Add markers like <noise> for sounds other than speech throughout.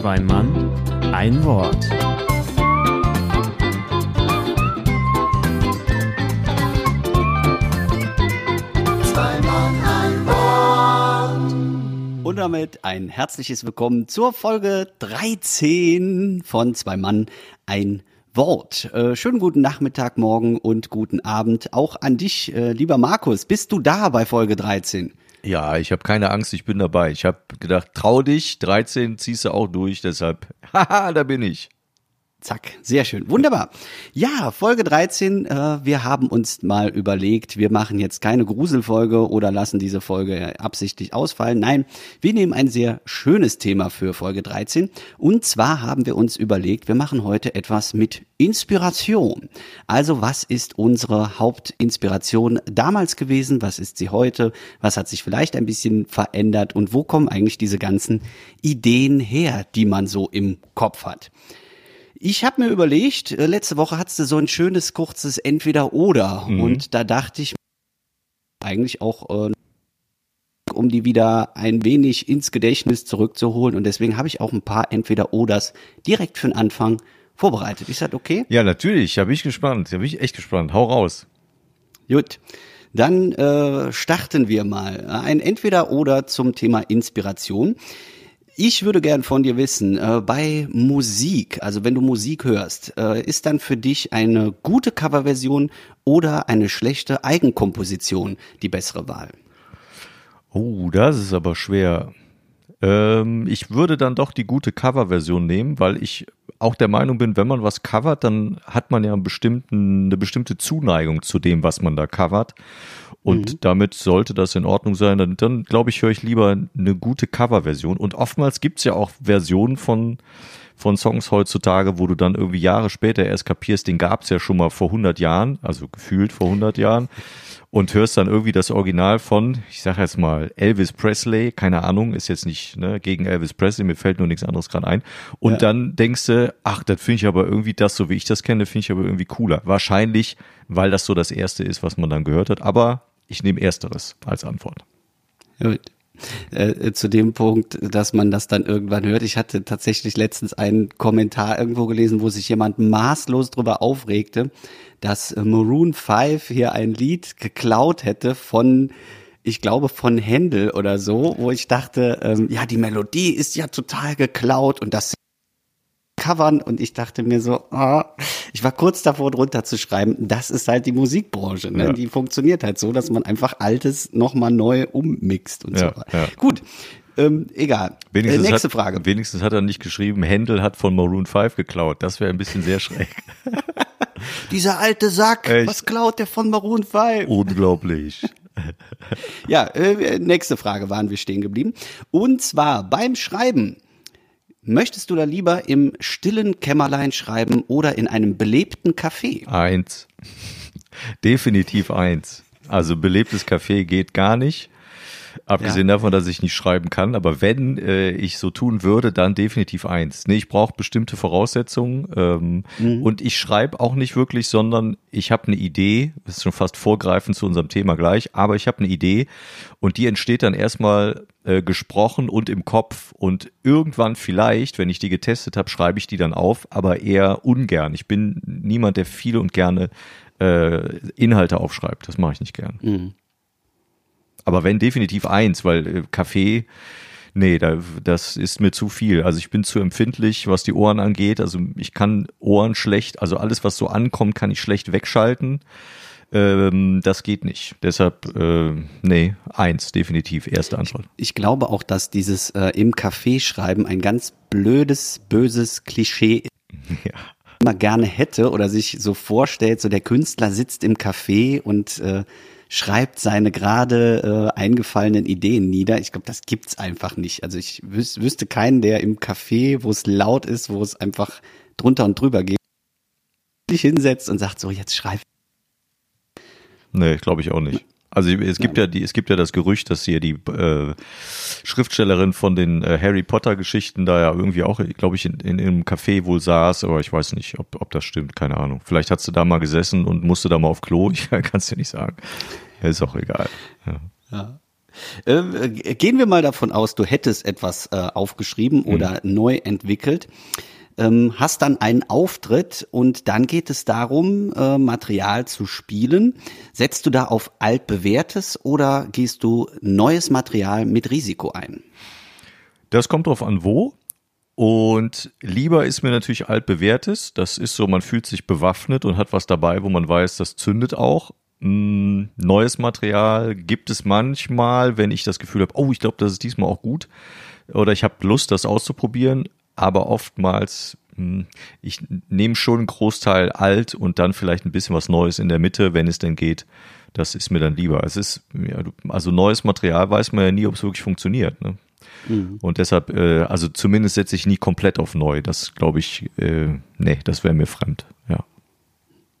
Zwei Mann, ein Wort. Und damit ein herzliches Willkommen zur Folge 13 von Zwei Mann, ein Wort. Äh, schönen guten Nachmittag, morgen und guten Abend auch an dich, äh, lieber Markus. Bist du da bei Folge 13? Ja, ich habe keine Angst, ich bin dabei. Ich habe gedacht, trau dich, 13 ziehst du auch durch, deshalb, <laughs> haha, da bin ich. Zack, sehr schön. Wunderbar. Ja, Folge 13. Äh, wir haben uns mal überlegt, wir machen jetzt keine Gruselfolge oder lassen diese Folge absichtlich ausfallen. Nein, wir nehmen ein sehr schönes Thema für Folge 13. Und zwar haben wir uns überlegt, wir machen heute etwas mit Inspiration. Also was ist unsere Hauptinspiration damals gewesen? Was ist sie heute? Was hat sich vielleicht ein bisschen verändert? Und wo kommen eigentlich diese ganzen Ideen her, die man so im Kopf hat? Ich habe mir überlegt, äh, letzte Woche hattest du so ein schönes, kurzes Entweder-Oder. Mhm. Und da dachte ich eigentlich auch, äh, um die wieder ein wenig ins Gedächtnis zurückzuholen. Und deswegen habe ich auch ein paar Entweder-Oders direkt für den Anfang vorbereitet. Ist das okay? Ja, natürlich, da bin ich gespannt, da bin ich echt gespannt. Hau raus. Gut. Dann äh, starten wir mal. Ein Entweder-Oder zum Thema Inspiration. Ich würde gern von dir wissen, äh, bei Musik, also wenn du Musik hörst, äh, ist dann für dich eine gute Coverversion oder eine schlechte Eigenkomposition die bessere Wahl? Oh, das ist aber schwer. Ähm, ich würde dann doch die gute Coverversion nehmen, weil ich auch der Meinung bin, wenn man was covert, dann hat man ja einen bestimmten, eine bestimmte Zuneigung zu dem, was man da covert. Und Mhm. damit sollte das in Ordnung sein. Dann, dann glaube ich, höre ich lieber eine gute Coverversion. Und oftmals gibt's ja auch Versionen von, von Songs heutzutage, wo du dann irgendwie Jahre später erst kapierst, den gab's ja schon mal vor 100 Jahren, also gefühlt vor 100 Jahren. Und hörst dann irgendwie das Original von, ich sage jetzt mal, Elvis Presley, keine Ahnung, ist jetzt nicht ne, gegen Elvis Presley, mir fällt nur nichts anderes gerade ein. Und Ja. dann denkst du, ach, das finde ich aber irgendwie das, so wie ich das kenne, finde ich aber irgendwie cooler. Wahrscheinlich, weil das so das Erste ist, was man dann gehört hat. Aber ich nehme Ersteres als Antwort. Gut. Äh, zu dem Punkt, dass man das dann irgendwann hört. Ich hatte tatsächlich letztens einen Kommentar irgendwo gelesen, wo sich jemand maßlos drüber aufregte, dass äh, Maroon 5 hier ein Lied geklaut hätte von ich glaube von Händel oder so, wo ich dachte, ähm, ja, die Melodie ist ja total geklaut und das covern und ich dachte mir so, ah, ich war kurz davor drunter zu schreiben, das ist halt die Musikbranche, ne? Ja. die funktioniert halt so, dass man einfach Altes nochmal neu ummixt und Ja, so. ja. Gut, ähm, egal. Äh, Wenigstens nächste hat, Frage. Wenigstens hat er nicht geschrieben, Händel hat von Maroon 5 geklaut. Das wäre ein bisschen sehr schräg. <laughs> Dieser alte Sack, Echt? was klaut der von Maroon 5? Unglaublich. <laughs> Ja, äh, nächste Frage waren wir stehen geblieben. Und zwar beim Schreiben. Möchtest du da lieber im stillen Kämmerlein schreiben oder in einem belebten Café? Eins. <laughs> Definitiv eins. Also belebtes Café geht gar nicht. Abgesehen davon, dass ich nicht schreiben kann. Aber wenn äh, ich so tun würde, dann definitiv eins. Nee, ich brauche bestimmte Voraussetzungen. Ähm, Und ich schreibe auch nicht wirklich, sondern ich habe eine Idee. Das ist schon fast vorgreifend zu unserem Thema gleich. Aber ich habe eine Idee und die entsteht dann erstmal äh, gesprochen und im Kopf. Und irgendwann vielleicht, wenn ich die getestet habe, schreibe ich die dann auf, aber eher ungern. Ich bin niemand, der viel und gerne äh, Inhalte aufschreibt. Das mache ich nicht gern. Aber wenn definitiv eins, weil äh, Kaffee, nee, da, das ist mir zu viel. Also ich bin zu empfindlich, was die Ohren angeht. Also ich kann Ohren schlecht, also alles, was so ankommt, kann ich schlecht wegschalten. Ähm, das geht nicht. Deshalb, äh, nee, eins, definitiv, erste Antwort. Ich glaube auch, dass dieses äh, im Café schreiben ein ganz blödes, böses Klischee Ja. <laughs> immer gerne hätte oder sich so vorstellt, so der Künstler sitzt im Café und äh, schreibt seine gerade äh, eingefallenen Ideen nieder. Ich glaube, das gibt's einfach nicht. Also ich wüs wüsste keinen, der im Café, wo es laut ist, wo es einfach drunter und drüber geht, sich hinsetzt und sagt so, jetzt schreib. Nee, glaube ich auch nicht. Also es gibt ja die, es gibt ja das Gerücht, dass hier die äh, Schriftstellerin von den äh, Harry Potter Geschichten da ja irgendwie auch, glaube ich, in, in, einem Café wohl saß, aber ich weiß nicht, ob, ob das stimmt, keine Ahnung. Vielleicht hat sie da mal gesessen und musste da mal auf Klo, <laughs> ich kann es dir nicht sagen. Ist auch egal. Ja. Ja. Äh, gehen wir mal davon aus, du hättest etwas äh, aufgeschrieben oder mhm. neu entwickelt ähm, hast dann einen Auftritt und dann geht es darum, äh, Material zu spielen. Setzt du da auf altbewährtes oder gehst du neues Material mit Risiko ein? Das kommt drauf an, wo. Und lieber ist mir natürlich altbewährtes. Das ist so, man fühlt sich bewaffnet und hat was dabei, wo man weiß, das zündet auch. Hm, neues Material gibt es manchmal, wenn ich das Gefühl habe, oh, ich glaube, das ist diesmal auch gut. Oder ich habe Lust, das auszuprobieren aber oftmals, hm, ich nehme schon einen Großteil alt und dann vielleicht ein bisschen was Neues in der Mitte, wenn es denn geht. Das ist mir dann lieber. Es ist, also neues Material weiß man ja nie, ob es wirklich funktioniert. Ne? Mhm. Und deshalb, äh, also zumindest setze ich nie komplett auf neu. Das glaube ich, äh, nee, das wäre mir fremd, ja.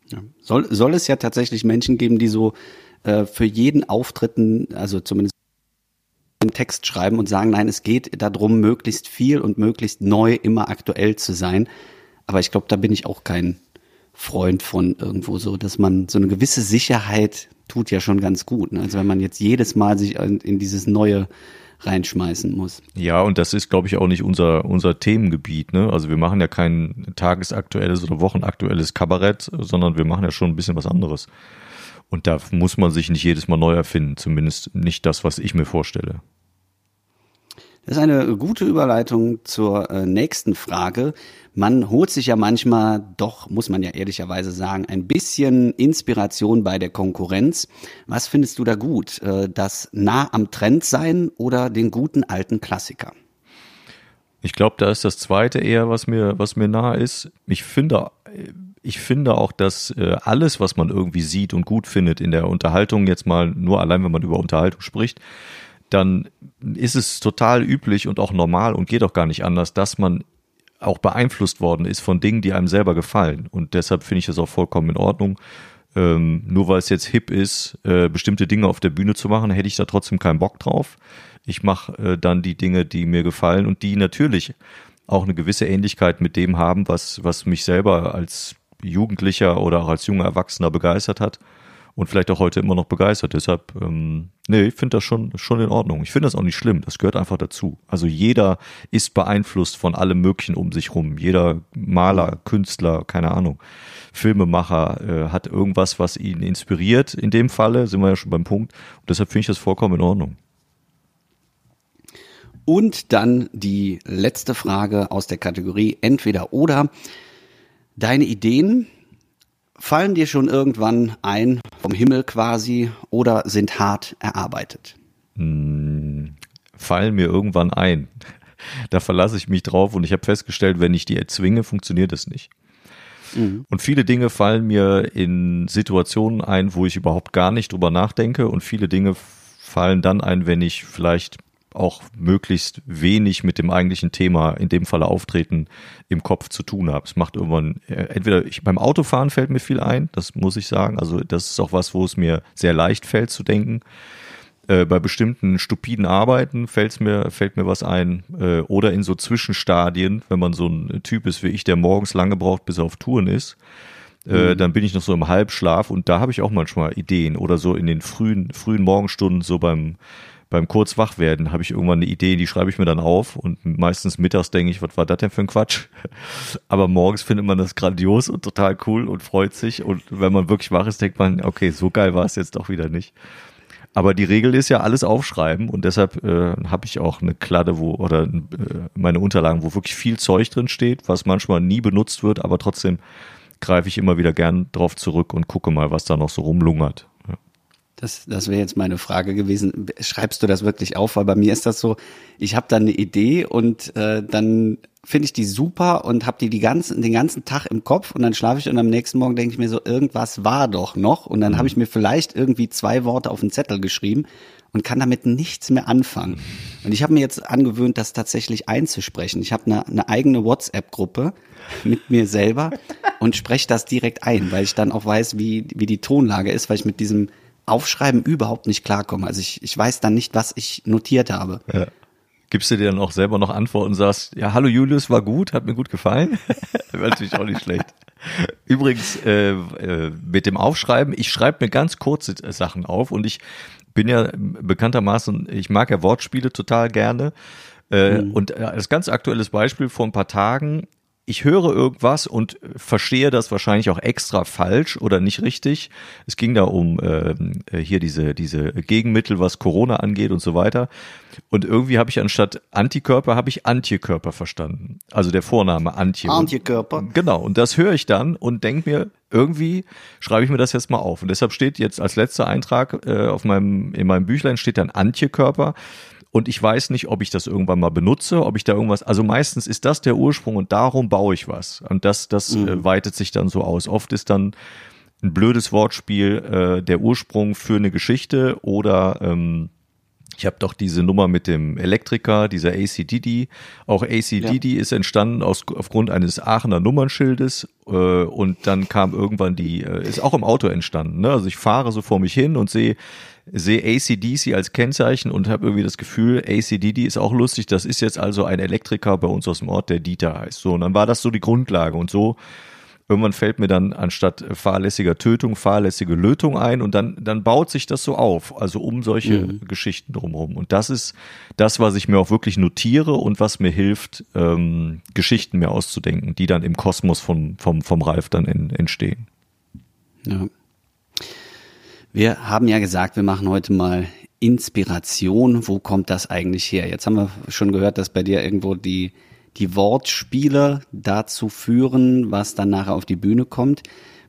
ja. Soll, soll es ja tatsächlich Menschen geben, die so äh, für jeden Auftritten, also zumindest einen Text schreiben und sagen, nein, es geht darum, möglichst viel und möglichst neu immer aktuell zu sein. Aber ich glaube, da bin ich auch kein Freund von irgendwo so, dass man so eine gewisse Sicherheit tut ja schon ganz gut. Ne? Also wenn man jetzt jedes Mal sich in dieses neue reinschmeißen muss. Ja, und das ist, glaube ich, auch nicht unser, unser Themengebiet. Ne? Also wir machen ja kein tagesaktuelles oder wochenaktuelles Kabarett, sondern wir machen ja schon ein bisschen was anderes. Und da muss man sich nicht jedes Mal neu erfinden, zumindest nicht das, was ich mir vorstelle. Das ist eine gute Überleitung zur äh, nächsten Frage. Man holt sich ja manchmal doch, muss man ja ehrlicherweise sagen, ein bisschen Inspiration bei der Konkurrenz. Was findest du da gut? Äh, das nah am Trend sein oder den guten alten Klassiker? Ich glaube, da ist das zweite eher, was mir, was mir nah ist. Ich finde, ich finde auch, dass äh, alles, was man irgendwie sieht und gut findet in der Unterhaltung, jetzt mal nur allein, wenn man über Unterhaltung spricht, dann ist es total üblich und auch normal und geht auch gar nicht anders, dass man auch beeinflusst worden ist von Dingen, die einem selber gefallen. Und deshalb finde ich das auch vollkommen in Ordnung. Ähm, nur weil es jetzt hip ist, äh, bestimmte Dinge auf der Bühne zu machen, hätte ich da trotzdem keinen Bock drauf. Ich mache äh, dann die Dinge, die mir gefallen und die natürlich auch eine gewisse Ähnlichkeit mit dem haben, was, was mich selber als Jugendlicher oder auch als junger Erwachsener begeistert hat und vielleicht auch heute immer noch begeistert. Deshalb, ähm, nee, ich finde das schon, schon in Ordnung. Ich finde das auch nicht schlimm. Das gehört einfach dazu. Also jeder ist beeinflusst von allem Möglichen um sich rum. Jeder Maler, Künstler, keine Ahnung, Filmemacher äh, hat irgendwas, was ihn inspiriert. In dem Falle sind wir ja schon beim Punkt. Und deshalb finde ich das vollkommen in Ordnung. Und dann die letzte Frage aus der Kategorie entweder oder. Deine Ideen fallen dir schon irgendwann ein, vom Himmel quasi, oder sind hart erarbeitet? Hm, fallen mir irgendwann ein. Da verlasse ich mich drauf und ich habe festgestellt, wenn ich die erzwinge, funktioniert es nicht. Mhm. Und viele Dinge fallen mir in Situationen ein, wo ich überhaupt gar nicht drüber nachdenke und viele Dinge fallen dann ein, wenn ich vielleicht auch möglichst wenig mit dem eigentlichen Thema, in dem Falle Auftreten, im Kopf zu tun habe. Es macht irgendwann, äh, entweder ich, beim Autofahren fällt mir viel ein, das muss ich sagen. Also das ist auch was, wo es mir sehr leicht fällt zu denken. Äh, bei bestimmten stupiden Arbeiten fällt's mir, fällt mir was ein. Äh, oder in so Zwischenstadien, wenn man so ein Typ ist wie ich, der morgens lange braucht, bis er auf Touren ist. Äh, mhm. dann bin ich noch so im Halbschlaf und da habe ich auch manchmal Ideen oder so in den frühen, frühen Morgenstunden, so beim beim kurz wach werden habe ich irgendwann eine Idee, die schreibe ich mir dann auf und meistens mittags denke ich, was war das denn für ein Quatsch? <laughs> Aber morgens findet man das grandios und total cool und freut sich und wenn man wirklich wach ist, denkt man, okay, so geil war es jetzt doch wieder nicht. Aber die Regel ist ja alles aufschreiben und deshalb äh, habe ich auch eine Kladde, wo oder äh, meine Unterlagen, wo wirklich viel Zeug drin steht, was manchmal nie benutzt wird, aber trotzdem greife ich immer wieder gern drauf zurück und gucke mal, was da noch so rumlungert. Das, das wäre jetzt meine Frage gewesen. Schreibst du das wirklich auf? Weil bei mir ist das so, ich habe da eine Idee und äh, dann finde ich die super und habe die, die ganzen, den ganzen Tag im Kopf und dann schlafe ich und am nächsten Morgen denke ich mir so, irgendwas war doch noch und dann mhm. habe ich mir vielleicht irgendwie zwei Worte auf den Zettel geschrieben und kann damit nichts mehr anfangen. Und ich habe mir jetzt angewöhnt, das tatsächlich einzusprechen. Ich habe eine, eine eigene WhatsApp-Gruppe mit mir selber und spreche das direkt ein, weil ich dann auch weiß, wie, wie die Tonlage ist, weil ich mit diesem Aufschreiben überhaupt nicht klarkomme. Also ich, ich weiß dann nicht, was ich notiert habe. Ja. Gibst du dir dann auch selber noch Antworten und sagst, ja, hallo Julius, war gut, hat mir gut gefallen? <laughs> Wäre natürlich auch nicht schlecht. Übrigens, äh, äh, mit dem Aufschreiben, ich schreibe mir ganz kurze Sachen auf und ich bin ja bekanntermaßen, ich mag ja Wortspiele total gerne. Äh, mhm. Und als ganz aktuelles Beispiel vor ein paar Tagen ich höre irgendwas und verstehe das wahrscheinlich auch extra falsch oder nicht richtig. Es ging da um äh, hier diese, diese Gegenmittel, was Corona angeht und so weiter. Und irgendwie habe ich anstatt Antikörper, habe ich Antikörper verstanden. Also der Vorname Antje. Antikörper. Genau, und das höre ich dann und denke mir, irgendwie schreibe ich mir das jetzt mal auf. Und deshalb steht jetzt als letzter Eintrag äh, auf meinem, in meinem Büchlein steht dann Antikörper und ich weiß nicht, ob ich das irgendwann mal benutze, ob ich da irgendwas, also meistens ist das der Ursprung und darum baue ich was. Und das, das mhm. äh, weitet sich dann so aus. Oft ist dann ein blödes Wortspiel äh, der Ursprung für eine Geschichte oder ähm, ich habe doch diese Nummer mit dem Elektriker, dieser ACDD. Auch ACDD ja. ist entstanden aus, aufgrund eines Aachener Nummernschildes äh, und dann kam irgendwann die, äh, ist auch im Auto entstanden. Ne? Also ich fahre so vor mich hin und sehe sehe ACDC als Kennzeichen und habe irgendwie das Gefühl, ACDD ist auch lustig. Das ist jetzt also ein Elektriker bei uns aus dem Ort, der Dieter heißt. So, und dann war das so die Grundlage. Und so irgendwann fällt mir dann anstatt fahrlässiger Tötung fahrlässige Lötung ein und dann, dann baut sich das so auf, also um solche mhm. Geschichten drumherum. Und das ist das, was ich mir auch wirklich notiere und was mir hilft, ähm, Geschichten mir auszudenken, die dann im Kosmos von, vom, vom Ralf dann in, entstehen. Ja. Wir haben ja gesagt, wir machen heute mal Inspiration. Wo kommt das eigentlich her? Jetzt haben wir schon gehört, dass bei dir irgendwo die, die Wortspiele dazu führen, was dann nachher auf die Bühne kommt.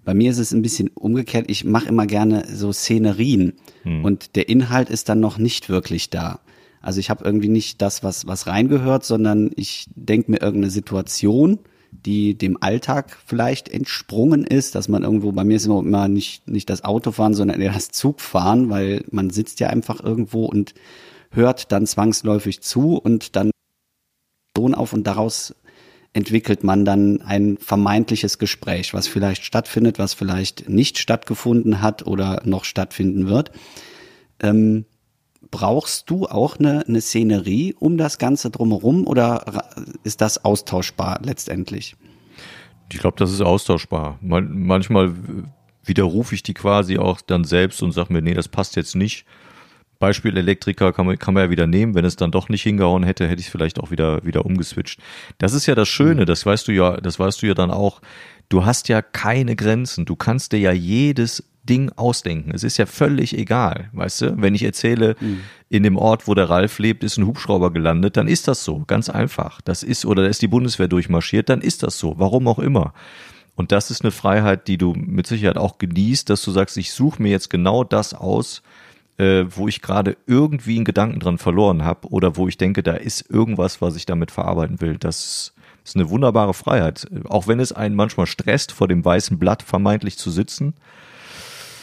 Bei mir ist es ein bisschen umgekehrt. Ich mache immer gerne so Szenerien hm. und der Inhalt ist dann noch nicht wirklich da. Also ich habe irgendwie nicht das, was, was reingehört, sondern ich denke mir irgendeine Situation die dem Alltag vielleicht entsprungen ist, dass man irgendwo, bei mir ist immer nicht, nicht das Autofahren, sondern eher das Zugfahren, weil man sitzt ja einfach irgendwo und hört dann zwangsläufig zu und dann Ton auf und daraus entwickelt man dann ein vermeintliches Gespräch, was vielleicht stattfindet, was vielleicht nicht stattgefunden hat oder noch stattfinden wird. Ähm, brauchst du auch eine, eine Szenerie um das Ganze drumherum oder ist das austauschbar letztendlich? Ich glaube, das ist austauschbar. Man, manchmal widerrufe ich die quasi auch dann selbst und sage mir, nee, das passt jetzt nicht. Beispiel Elektriker kann man, kann man ja wieder nehmen. Wenn es dann doch nicht hingehauen hätte, hätte ich es vielleicht auch wieder, wieder umgeswitcht. Das ist ja das Schöne, das weißt du ja, das weißt du ja dann auch. Du hast ja keine Grenzen. Du kannst dir ja jedes Ding ausdenken. Es ist ja völlig egal, weißt du? Wenn ich erzähle, mhm. in dem Ort, wo der Ralf lebt, ist ein Hubschrauber gelandet, dann ist das so, ganz einfach. Das ist, oder da ist die Bundeswehr durchmarschiert, dann ist das so, warum auch immer. Und das ist eine Freiheit, die du mit Sicherheit auch genießt, dass du sagst, ich suche mir jetzt genau das aus, äh, wo ich gerade irgendwie einen Gedanken dran verloren habe oder wo ich denke, da ist irgendwas, was ich damit verarbeiten will. Das ist eine wunderbare Freiheit. Auch wenn es einen manchmal stresst, vor dem weißen Blatt vermeintlich zu sitzen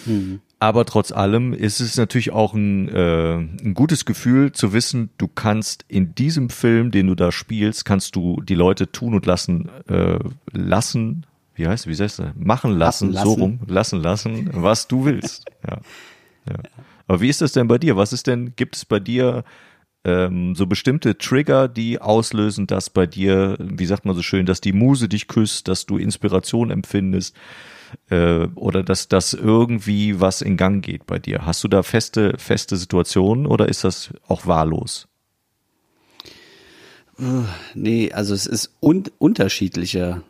Mhm. Aber trotz allem ist es natürlich auch ein, äh, ein gutes Gefühl zu wissen, du kannst in diesem Film, den du da spielst, kannst du die Leute tun und lassen, äh, lassen, wie heißt, wie heißt das? Machen lassen, lassen, so rum, lassen lassen, was du willst. <laughs> Ja. ja. Aber wie ist das denn bei dir? Was ist denn, gibt es bei dir ähm, so bestimmte Trigger, die auslösen, dass bei dir, wie sagt man so schön, dass die Muse dich küsst, dass du Inspiration empfindest? Äh, oder dass das irgendwie was in Gang geht bei dir? Hast du da feste, feste Situationen oder ist das auch wahllos? Nee, also es ist un unterschiedliche,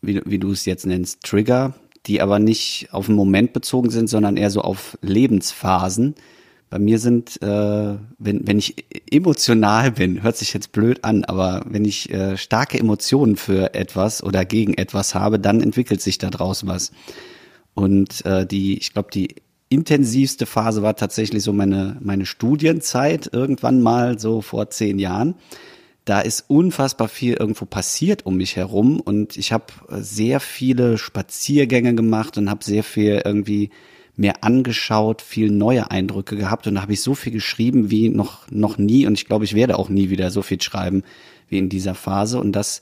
wie, wie du es jetzt nennst, Trigger, die aber nicht auf einen Moment bezogen sind, sondern eher so auf Lebensphasen bei mir sind, äh, wenn, wenn ich emotional bin, hört sich jetzt blöd an, aber wenn ich äh, starke Emotionen für etwas oder gegen etwas habe, dann entwickelt sich daraus was. Und äh, die, ich glaube, die intensivste Phase war tatsächlich so meine, meine Studienzeit, irgendwann mal so vor zehn Jahren. Da ist unfassbar viel irgendwo passiert um mich herum und ich habe sehr viele Spaziergänge gemacht und habe sehr viel irgendwie mehr angeschaut, viel neue Eindrücke gehabt und da habe ich so viel geschrieben wie noch, noch nie und ich glaube, ich werde auch nie wieder so viel schreiben wie in dieser Phase und das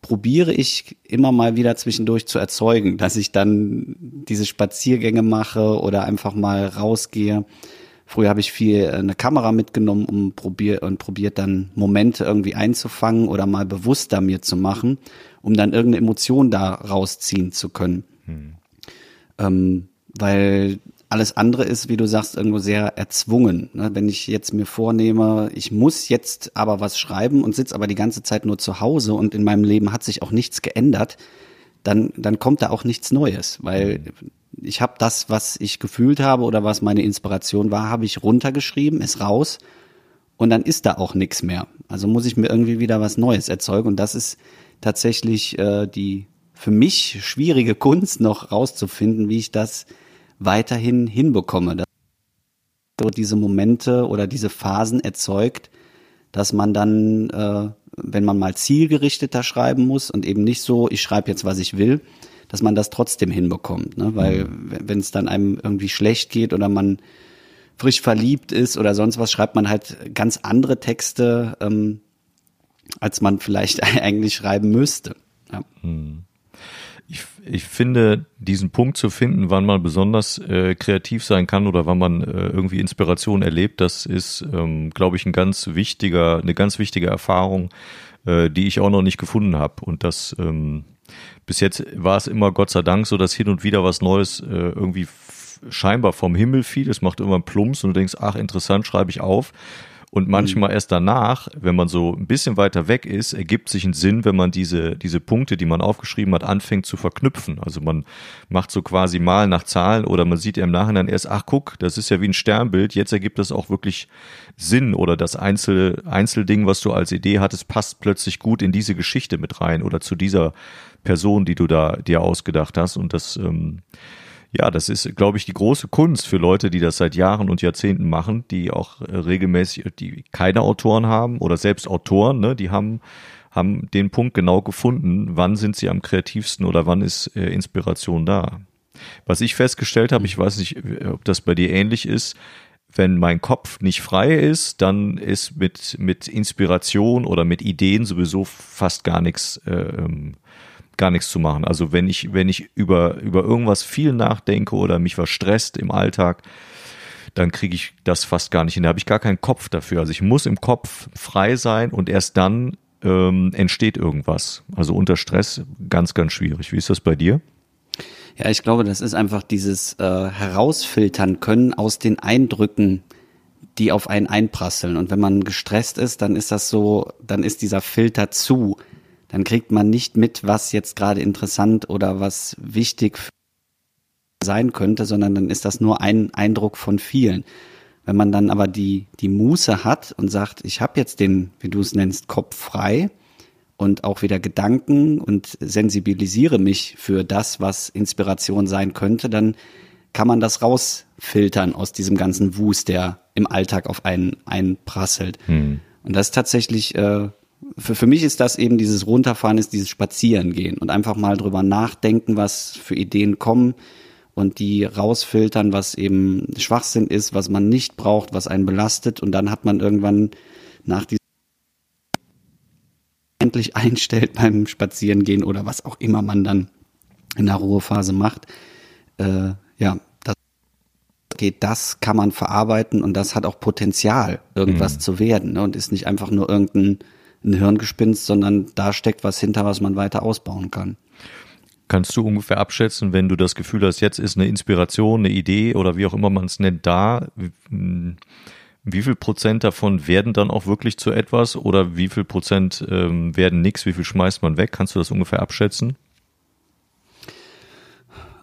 probiere ich immer mal wieder zwischendurch zu erzeugen, dass ich dann diese Spaziergänge mache oder einfach mal rausgehe, Früher habe ich viel äh, eine Kamera mitgenommen um probier und probiert dann Momente irgendwie einzufangen oder mal bewusster mir zu machen, um dann irgendeine Emotion da rausziehen zu können. Hm. Ähm, weil alles andere ist, wie du sagst, irgendwo sehr erzwungen. Ne? Wenn ich jetzt mir vornehme, ich muss jetzt aber was schreiben und sitze aber die ganze Zeit nur zu Hause und in meinem Leben hat sich auch nichts geändert, dann, dann kommt da auch nichts Neues, weil ich habe das, was ich gefühlt habe oder was meine Inspiration war, habe ich runtergeschrieben, ist raus und dann ist da auch nichts mehr. Also muss ich mir irgendwie wieder was Neues erzeugen und das ist tatsächlich äh, die für mich schwierige <laughs> Kunst noch rauszufinden, wie ich das weiterhin hinbekomme. Dass so diese Momente oder diese Phasen erzeugt, dass man dann, äh, wenn man mal zielgerichteter schreiben muss und eben nicht so, ich schreibe jetzt, was ich will, dass man das trotzdem hinbekommt. Ne? Weil mhm. wenn es dann einem irgendwie schlecht geht oder man frisch verliebt ist oder sonst was, schreibt man halt ganz andere Texte, ähm, als man vielleicht <laughs> eigentlich schreiben müsste. Ja. Mhm ich, finde, diesen Punkt zu finden, wann man besonders äh, kreativ sein kann oder wann man äh, irgendwie Inspiration erlebt, das ist, ähm, glaube ich, ein ganz wichtiger, eine ganz wichtige Erfahrung, äh, die ich auch noch nicht gefunden habe. Und das ähm, bis jetzt war es immer Gott sei Dank so, dass hin und wieder was Neues äh, irgendwie scheinbar vom Himmel fiel. Es macht immer einen Plumps und du denkst, ach interessant, schreibe ich auf. Und manchmal erst danach, wenn man so ein bisschen weiter weg ist, ergibt sich ein Sinn, wenn man diese, diese Punkte, die man aufgeschrieben hat, anfängt zu verknüpfen. Also man macht so quasi mal nach Zahlen oder man sieht ja im Nachhinein erst, ach guck, das ist ja wie ein Sternbild, jetzt ergibt das auch wirklich Sinn oder das Einzel, Einzelding, was du als Idee hattest, passt plötzlich gut in diese Geschichte mit rein oder zu dieser Person, die du da dir ausgedacht hast. Und das, ähm, ja, das ist, glaube ich, die große Kunst für Leute, die das seit Jahren und Jahrzehnten machen, die auch äh, regelmäßig, die keine Autoren haben oder selbst Autoren, ne, die haben, haben den Punkt genau gefunden, wann sind sie am kreativsten oder wann ist äh, Inspiration da. Was ich festgestellt habe, ich weiß nicht, ob das bei dir ähnlich ist, wenn mein Kopf nicht frei ist, dann ist mit, mit Inspiration oder mit Ideen sowieso fast gar nichts äh, ähm, gar nichts zu machen. Also wenn ich, wenn ich über, über irgendwas viel nachdenke oder mich was stresst im Alltag, dann kriege ich das fast gar nicht hin. Da habe ich gar keinen Kopf dafür. Also ich muss im Kopf frei sein und erst dann ähm, entsteht irgendwas. Also unter Stress ganz, ganz schwierig. Wie ist das bei dir? Ja, ich glaube, das ist einfach dieses äh, Herausfiltern können aus den Eindrücken, die auf einen einprasseln. Und wenn man gestresst ist, dann ist das so, dann ist dieser Filter zu dann kriegt man nicht mit, was jetzt gerade interessant oder was wichtig sein könnte, sondern dann ist das nur ein Eindruck von vielen. Wenn man dann aber die, die Muße hat und sagt, ich habe jetzt den, wie du es nennst, Kopf frei und auch wieder Gedanken und sensibilisiere mich für das, was Inspiration sein könnte, dann kann man das rausfiltern aus diesem ganzen Wust, der im Alltag auf einen einprasselt. Hm. Und das ist tatsächlich äh, für, für mich ist das eben dieses Runterfahren, ist dieses Spazierengehen und einfach mal drüber nachdenken, was für Ideen kommen und die rausfiltern, was eben Schwachsinn ist, was man nicht braucht, was einen belastet und dann hat man irgendwann nach diesem endlich einstellt beim Spazierengehen oder was auch immer man dann in der Ruhephase macht, äh, ja, das geht, das kann man verarbeiten und das hat auch Potenzial, irgendwas mhm. zu werden ne, und ist nicht einfach nur irgendein ein Hirngespinst, sondern da steckt was hinter, was man weiter ausbauen kann. Kannst du ungefähr abschätzen, wenn du das Gefühl hast, jetzt ist eine Inspiration, eine Idee oder wie auch immer man es nennt, da, wie viel Prozent davon werden dann auch wirklich zu etwas oder wie viel Prozent ähm, werden nichts, wie viel schmeißt man weg? Kannst du das ungefähr abschätzen?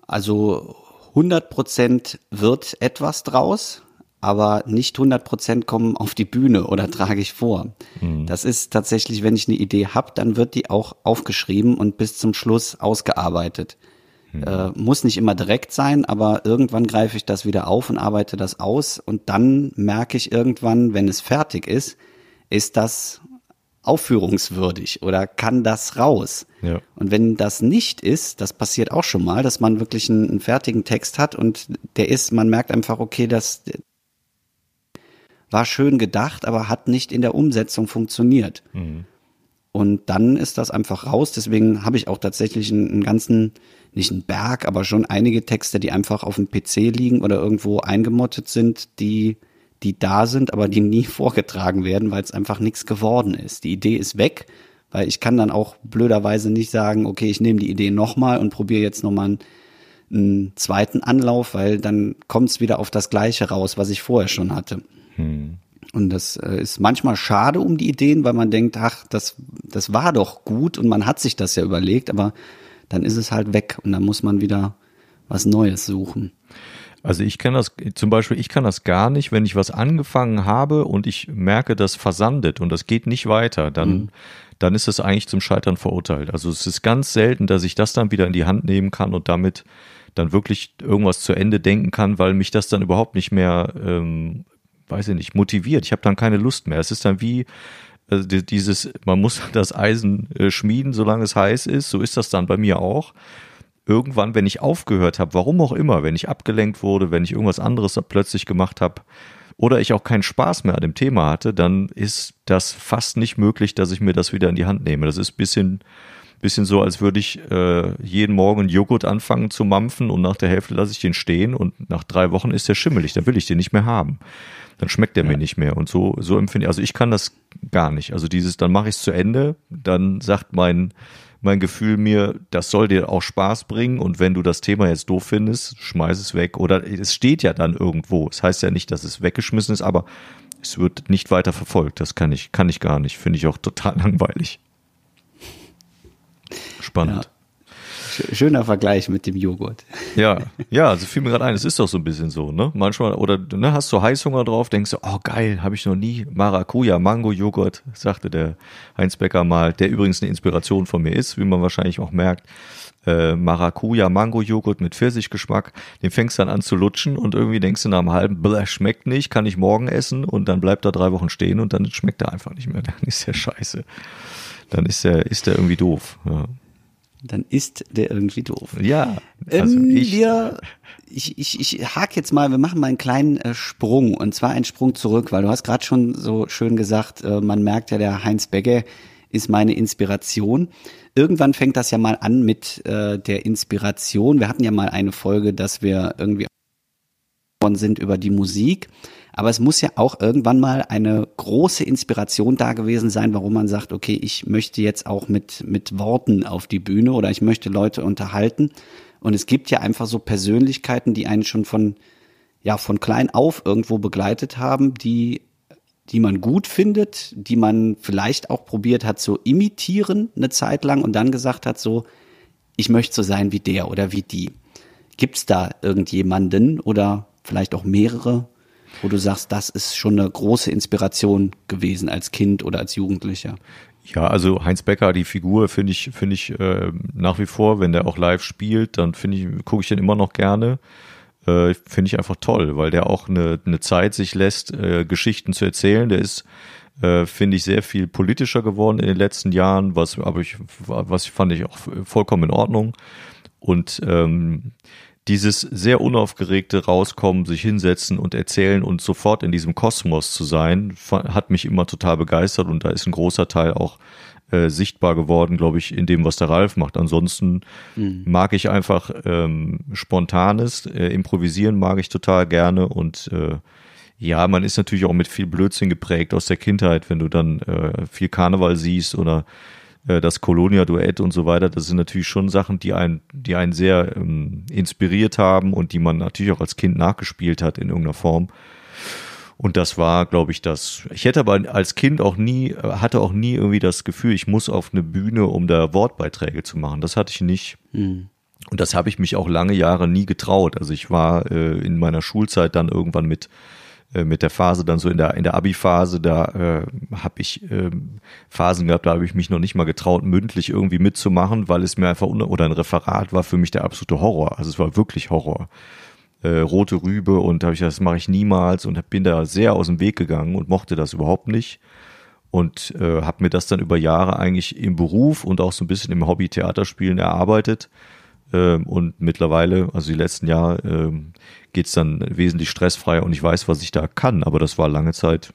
Also 100 Prozent wird etwas draus aber nicht 100 Prozent kommen auf die Bühne oder trage ich vor. Mhm. Das ist tatsächlich, wenn ich eine Idee habe, dann wird die auch aufgeschrieben und bis zum Schluss ausgearbeitet. Mhm. Äh, muss nicht immer direkt sein, aber irgendwann greife ich das wieder auf und arbeite das aus und dann merke ich irgendwann, wenn es fertig ist, ist das aufführungswürdig oder kann das raus? Ja. Und wenn das nicht ist, das passiert auch schon mal, dass man wirklich einen, einen fertigen Text hat und der ist, man merkt einfach, okay, das, war schön gedacht, aber hat nicht in der Umsetzung funktioniert. Mhm. Und dann ist das einfach raus. Deswegen habe ich auch tatsächlich einen, einen, ganzen, nicht einen Berg, aber schon einige Texte, die einfach auf dem PC liegen oder irgendwo eingemottet sind, die die da sind, aber die nie <laughs> vorgetragen werden, weil es einfach nichts geworden ist. Die Idee ist weg, weil ich kann dann auch blöderweise nicht sagen, okay, ich nehme die Idee nochmal und probiere jetzt nochmal einen, einen zweiten Anlauf, weil dann kommt es wieder auf das Gleiche raus, was ich vorher schon hatte. Hm. Und das äh, ist manchmal schade um die Ideen, weil man denkt, ach, das, das war doch gut und man hat sich das ja überlegt, aber dann ist es halt weg und dann muss man wieder was Neues suchen. Also ich kann das, zum Beispiel, ich kann das gar nicht, wenn ich was angefangen habe und ich merke, das versandet und das geht nicht weiter, dann, mhm. dann ist es eigentlich zum Scheitern verurteilt. Also es ist ganz selten, dass ich das dann wieder in die Hand nehmen kann und damit dann wirklich irgendwas zu Ende denken kann, weil mich das dann überhaupt nicht mehr, ähm, weiß ich nicht, motiviert. Ich habe dann keine Lust mehr. Es ist dann wie, also dieses, man muss <laughs> das Eisen äh, schmieden, solange es heiß ist. So ist das dann bei mir auch irgendwann, wenn ich aufgehört habe, warum auch immer, wenn ich abgelenkt wurde, wenn ich irgendwas anderes plötzlich gemacht habe oder ich auch keinen Spaß mehr an dem Thema hatte, dann ist das fast nicht möglich, dass ich mir das wieder in die Hand nehme. Das ist bisschen bisschen so, als würde ich äh, jeden Morgen Joghurt anfangen zu mampfen und nach der Hälfte lasse ich den stehen und nach drei Wochen ist der schimmelig, dann will ich den nicht mehr haben. Dann schmeckt der ja. mir nicht mehr. Und so, so empfinde ich, also ich kann das gar nicht. Also dieses, dann mache ich es zu Ende, dann sagt mein mein Gefühl mir, das soll dir auch Spaß bringen und wenn du das Thema jetzt doof findest, schmeiß es weg. Oder es steht ja dann irgendwo. Es das heißt ja nicht, dass es weggeschmissen ist, aber es wird nicht weiter verfolgt. Das kann ich, kann ich gar nicht. Finde ich auch total <laughs> langweilig. Spannend. Ja. Schöner Vergleich mit dem Joghurt. Ja, <laughs> ja, also fiel mir gerade ein, es ist doch so ein bisschen so, ne? Manchmal, oder ne, hast du Heißhunger drauf, denkst du, oh geil, habe ich noch nie Maracuja, Mango-Joghurt, sagte der Heinz Becker mal, der übrigens eine Inspiration von mir ist, wie man wahrscheinlich auch merkt. Äh, Maracuja, Mango-Joghurt mit Pfirsichgeschmack, den fängst du dann an zu lutschen und irgendwie denkst du nach einem halben, bläh, schmeckt nicht, kann ich morgen essen und dann bleibt er drei Wochen stehen und dann schmeckt er einfach nicht mehr, dann ist der scheiße. Dann ist der, ist der irgendwie doof. Ja dann ist der irgendwie doof. Ja. Also ähm, ich, wir, ich, ich, ich hake jetzt mal, wir machen mal einen kleinen äh, Sprung und zwar einen Sprung zurück, weil du hast gerade schon so schön gesagt, äh, man merkt ja, der Heinz Begge ist meine Inspiration. Irgendwann fängt das ja mal an mit äh, der Inspiration. Wir hatten ja mal eine Folge, dass wir irgendwie sind über die Musik. Aber es muss ja auch irgendwann mal eine große Inspiration da gewesen sein, warum man sagt, okay, ich möchte jetzt auch mit, mit Worten auf die Bühne oder ich möchte Leute unterhalten. Und es gibt ja einfach so Persönlichkeiten, die einen schon von, ja, von klein auf irgendwo begleitet haben, die, die man gut findet, die man vielleicht auch probiert hat zu imitieren eine Zeit lang und dann gesagt hat so, ich möchte so sein wie der oder wie die. Gibt's da irgendjemanden oder vielleicht auch mehrere, wo du sagst, das ist schon eine große Inspiration gewesen als Kind oder als Jugendlicher? Ja, also Heinz Becker, die Figur finde ich, finde ich äh, nach wie vor, wenn der auch live spielt, dann finde ich, gucke ich den immer noch gerne. Äh, finde ich einfach toll, weil der auch eine, eine Zeit sich lässt, äh, Geschichten zu erzählen. Der ist, äh, finde ich, sehr viel politischer geworden in den letzten Jahren, was aber ich, was fand ich auch vollkommen in Ordnung. Und ähm, dieses sehr unaufgeregte Rauskommen, sich hinsetzen und erzählen und sofort in diesem Kosmos zu sein, hat mich immer total begeistert und da ist ein großer Teil auch äh, sichtbar geworden, glaube ich, in dem, was der Ralf macht. Ansonsten mhm. mag ich einfach ähm, Spontanes, äh, improvisieren mag ich total gerne und äh, ja, man ist natürlich auch mit viel Blödsinn geprägt aus der Kindheit, wenn du dann äh, viel Karneval siehst oder das Colonia-Duett und so weiter, das sind natürlich schon Sachen, die einen, die einen sehr ähm, inspiriert haben und die man natürlich auch als Kind nachgespielt hat in irgendeiner Form. Und das war, glaube ich, das. Ich hätte aber als Kind auch nie, hatte auch nie irgendwie das Gefühl, ich muss auf eine Bühne, um da Wortbeiträge zu machen. Das hatte ich nicht. Mhm. Und das habe ich mich auch lange Jahre nie getraut. Also ich war äh, in meiner Schulzeit dann irgendwann mit äh, mit der Phase dann so in der in der Abi-Phase, da äh, habe ich äh, Phasen gehabt, da habe ich mich noch nicht mal getraut, mündlich irgendwie mitzumachen, weil es mir einfach oder ein Referat war für mich der absolute Horror. Also es war wirklich Horror. Äh, rote Rübe und habe ich das mache ich niemals und bin da sehr aus dem Weg gegangen und mochte das überhaupt nicht und äh, habe mir das dann über Jahre eigentlich im Beruf und auch so ein bisschen im Hobby Theaterspielen erarbeitet und mittlerweile, also die letzten Jahre, ähm, geht es dann wesentlich stressfreier und ich weiß, was ich da kann, aber das war lange Zeit,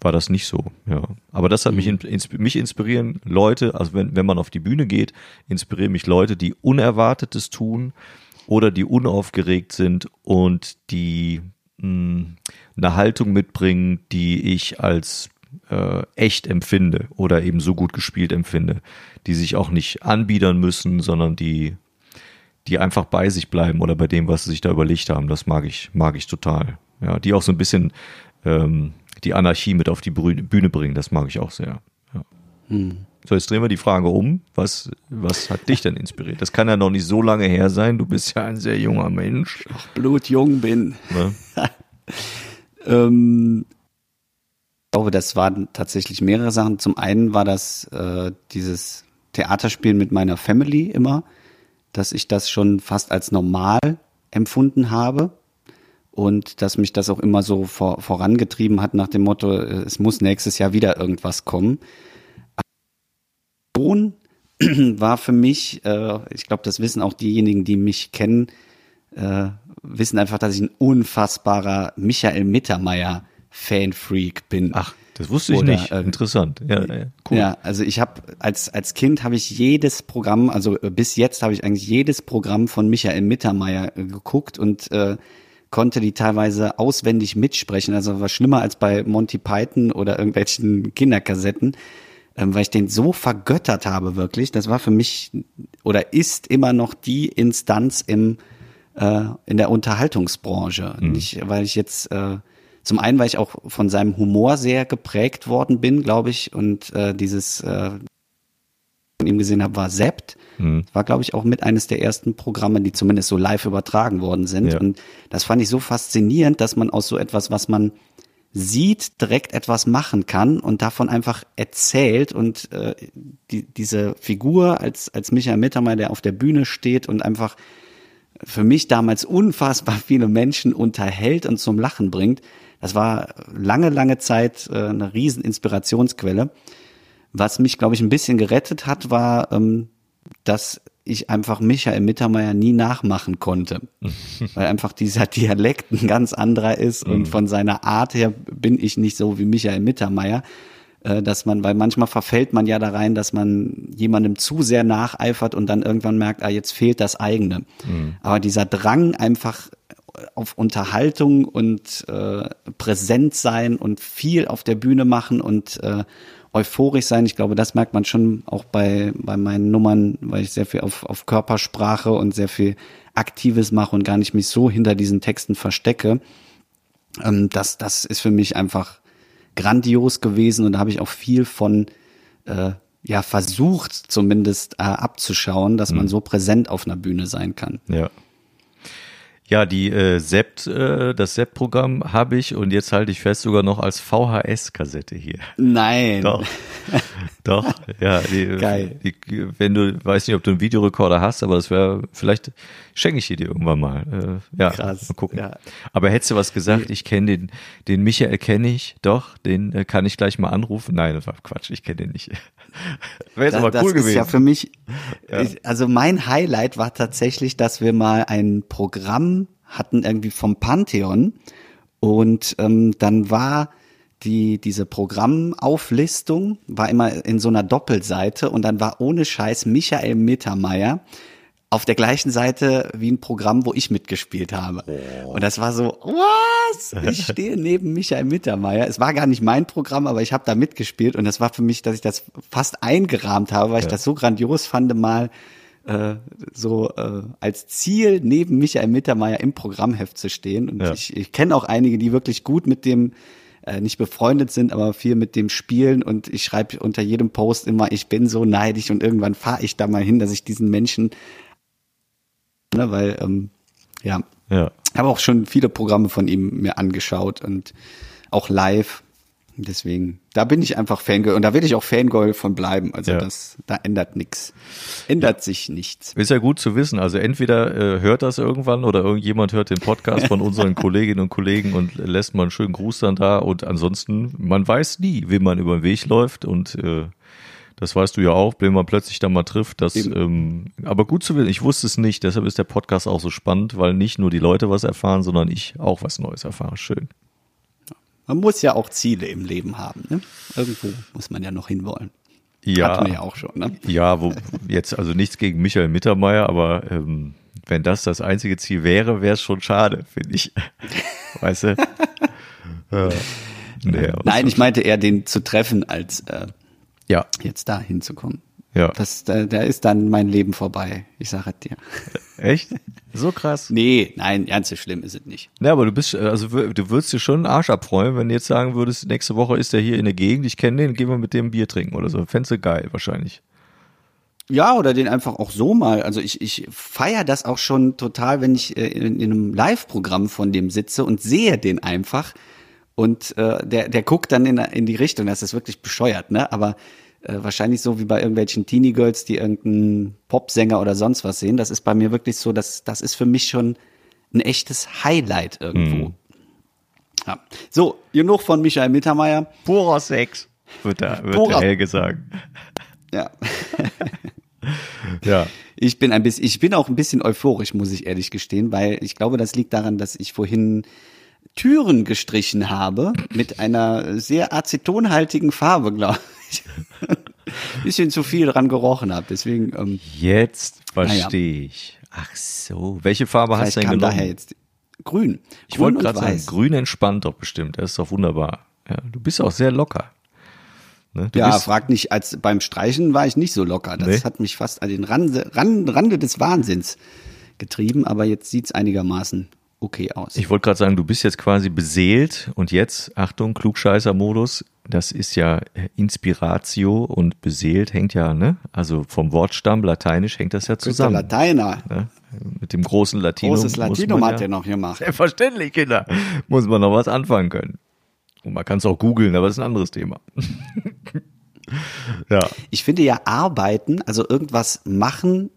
war das nicht so. Ja. Aber das hat mich, mhm. mich inspirieren Leute, also wenn, wenn man auf die Bühne geht, inspirieren mich Leute, die Unerwartetes tun oder die unaufgeregt sind und die mh, eine Haltung mitbringen, die ich als äh, echt empfinde oder eben so gut gespielt empfinde, die sich auch nicht anbiedern müssen, sondern die, die einfach bei sich bleiben oder bei dem, was sie sich da überlegt haben. Das mag ich, mag ich total. Ja, die auch so ein bisschen ähm, die Anarchie mit auf die Bühne bringen, das mag ich auch sehr. Ja. Hm. So, jetzt drehen wir die Frage um. Was, was hat dich denn inspiriert? Das kann ja noch nicht so lange her sein. Du bist ja ein sehr junger Mensch. Ach, blutjung bin. Ne? <laughs> ähm, ich glaube, das waren tatsächlich mehrere Sachen. Zum einen war das äh, dieses Theaterspielen mit meiner Family immer, dass ich das schon fast als normal empfunden habe und dass mich das auch immer so vor, vorangetrieben hat nach dem Motto, äh, es muss nächstes Jahr wieder irgendwas kommen. Sohn <clears throat> war für mich, äh, ich glaube, das wissen auch diejenigen, die mich kennen, äh, wissen einfach, dass ich ein unfassbarer Michael Mittermeier Fanfreak bin. Ach, das wusste ich Oder, nicht. Äh, Interessant. Ja, ja, cool. ja also ich habe als als Kind habe ich jedes Programm, also äh, bis jetzt habe ich eigentlich jedes Programm von Michael Mittermeier äh, geguckt und äh, konnte die teilweise auswendig mitsprechen. Also war schlimmer als bei Monty Python oder irgendwelchen <laughs> Kinderkassetten, ähm, weil ich den so vergöttert habe wirklich. Das war für mich oder ist immer noch die Instanz im äh, in der Unterhaltungsbranche. Mhm. Nicht, weil ich jetzt äh, zum einen, weil ich auch von seinem Humor sehr geprägt worden bin, glaube ich, und äh, dieses äh, von ihm gesehen habe, war Sept. Mhm. War, glaube ich, auch mit eines der ersten Programme, die zumindest so live übertragen worden sind. Ja. Und das fand ich so faszinierend, dass man aus so etwas, was man sieht, direkt etwas machen kann und davon einfach erzählt und äh, die, diese Figur als, als Michael Mittermeier, der auf der Bühne steht und einfach für mich damals unfassbar viele Menschen unterhält und zum Lachen bringt, das war lange, lange Zeit äh, eine riesen Inspirationsquelle. Was mich, glaube ich, ein bisschen gerettet hat, war, ähm, dass ich einfach Michael Mittermeier nie nachmachen konnte, <laughs> weil einfach dieser Dialekt ein ganz anderer ist und mhm. von seiner Art her bin ich nicht so wie Michael Mittermeier, äh, dass man, weil manchmal verfällt man ja da rein, dass man jemandem zu sehr nacheifert und dann irgendwann merkt, ah, jetzt fehlt das eigene. Mhm. Aber dieser Drang einfach auf Unterhaltung und äh, präsent sein und viel auf der Bühne machen und äh, euphorisch sein. Ich glaube, das merkt man schon auch bei, bei meinen Nummern, weil ich sehr viel auf, auf Körpersprache und sehr viel Aktives mache und gar nicht mich so hinter diesen Texten verstecke. Ähm, das, das ist für mich einfach grandios gewesen und da habe ich auch viel von äh, ja versucht zumindest äh, abzuschauen, dass mhm. man so präsent auf einer Bühne sein kann. Ja. Ja, die äh, Sept, äh, das Sept-Programm habe ich und jetzt halte ich fest sogar noch als VHS-Kassette hier. Nein. Doch. <laughs> Doch, ja. Die, Geil. Die, wenn du, weiß nicht, ob du einen Videorekorder hast, aber das wäre, vielleicht schenke ich dir irgendwann mal. Äh, ja, Krass. mal gucken. Ja. Aber hättest du was gesagt, ich kenne den, den Michael kenne ich, doch, den äh, kann ich gleich mal anrufen. Nein, das war Quatsch, ich kenne den nicht. <laughs> Wäre jetzt aber cool das gewesen. Ist ja für mich, ja. also mein Highlight war tatsächlich, dass wir mal ein Programm hatten irgendwie vom Pantheon und ähm, dann war die, diese Programmauflistung war immer in so einer Doppelseite und dann war ohne Scheiß Michael Mittermeier auf der gleichen Seite wie ein Programm, wo ich mitgespielt habe. Oh. Und das war so, was? Ich stehe neben Michael Mittermeier. Es war gar nicht mein Programm, aber ich habe da mitgespielt und das war für mich, dass ich das fast eingerahmt habe, weil ja. ich das so grandios fand, mal äh, so äh, als Ziel neben Michael Mittermeier im Programmheft zu stehen. Und ja. ich, ich kenne auch einige, die wirklich gut mit dem äh, nicht befreundet sind, aber viel mit dem spielen und ich schreibe unter jedem Post immer, ich bin so neidisch und irgendwann fahre ich da mal hin, dass ich diesen Menschen ne, weil ähm, ja, ja. habe auch schon viele Programme von ihm mir angeschaut und auch live. Deswegen, da bin ich einfach Fangirl und da will ich auch Fangirl von bleiben. Also ja. das, da ändert nichts. Ändert ja. sich nichts. Ist ja gut zu wissen. Also entweder äh, hört das irgendwann oder irgendjemand hört den Podcast von unseren <laughs> Kolleginnen und Kollegen und lässt mal einen schönen Gruß dann da und ansonsten, man weiß nie, wie man über den Weg läuft und äh, das weißt du ja auch, wenn man plötzlich dann mal trifft. Das, ähm, aber gut zu wissen, ich wusste es nicht, deshalb ist der Podcast auch so spannend, weil nicht nur die Leute was erfahren, sondern ich auch was Neues erfahre. Schön. Man muss ja auch Ziele im Leben haben. Ne? Irgendwo muss man ja noch hinwollen. Ja, Hatten wir ja auch schon. Ne? Ja, wo jetzt also nichts gegen Michael Mittermeier, aber ähm, wenn das das einzige Ziel wäre, wäre es schon schade, finde ich. <laughs> Weißt du? ja. nee, Nein, ich meinte eher den zu treffen, als äh, ja. jetzt da hinzukommen. Ja. Das, da, da ist dann mein Leben vorbei. Ich sage es dir. Echt? So krass? Nee, nein, ganz so schlimm ist es nicht. Ja, aber du bist, also du würdest dir schon einen Arsch abfreuen, wenn du jetzt sagen würdest, nächste Woche ist er hier in der Gegend, ich kenne den, gehen wir mit dem Bier trinken oder so. Fändest du geil, wahrscheinlich. Ja, oder den einfach auch so mal. Also ich, ich feiere das auch schon total, wenn ich äh, in, in einem Live-Programm von dem sitze und sehe den einfach. Und äh, der, der guckt dann in, in die Richtung. Das ist wirklich bescheuert, ne? Aber äh, wahrscheinlich so wie bei irgendwelchen Teenie Girls, die irgendeinen Popsänger oder sonst was sehen. Das ist bei mir wirklich so, dass das ist für mich schon ein echtes Highlight irgendwo. Mhm. Ja. So, genug von Michael Mittermeier. Purer Sex, wird der, wird Purer. der Helge sagen. Ja. <laughs> ja. Ich bin ein bisschen, ich bin auch ein bisschen euphorisch, muss ich ehrlich gestehen, weil ich glaube, das liegt daran, dass ich vorhin Türen gestrichen habe mit einer sehr acetonhaltigen Farbe, glaube ich. <laughs> bisschen zu viel dran gerochen habe. Deswegen. Ähm, jetzt verstehe ja. ich. Ach so. Welche Farbe Vielleicht hast du denn genommen? Daher jetzt grün. Ich wollte gerade sagen, grün entspannt doch bestimmt. Das ist doch wunderbar. Ja, du bist auch sehr locker. Ne? Ja, frag nicht, als beim Streichen war ich nicht so locker. Das nee. hat mich fast an den Rande, Rande, Rande des Wahnsinns getrieben, aber jetzt sieht's einigermaßen okay aus. Ich wollte gerade sagen, du bist jetzt quasi beseelt und jetzt, Achtung, Klugscheißer-Modus, das ist ja äh, Inspiratio und beseelt hängt ja, ne? Also vom Wortstamm lateinisch hängt das ja zusammen. Der Lateiner. Ne? Mit dem großen Latino. Großes Latinum hat ja, er noch gemacht. Selbstverständlich, Kinder. Muss man noch was anfangen können. Und man kann es auch googeln, aber das ist ein anderes Thema. <laughs> ja. Ich finde ja arbeiten, also irgendwas machen,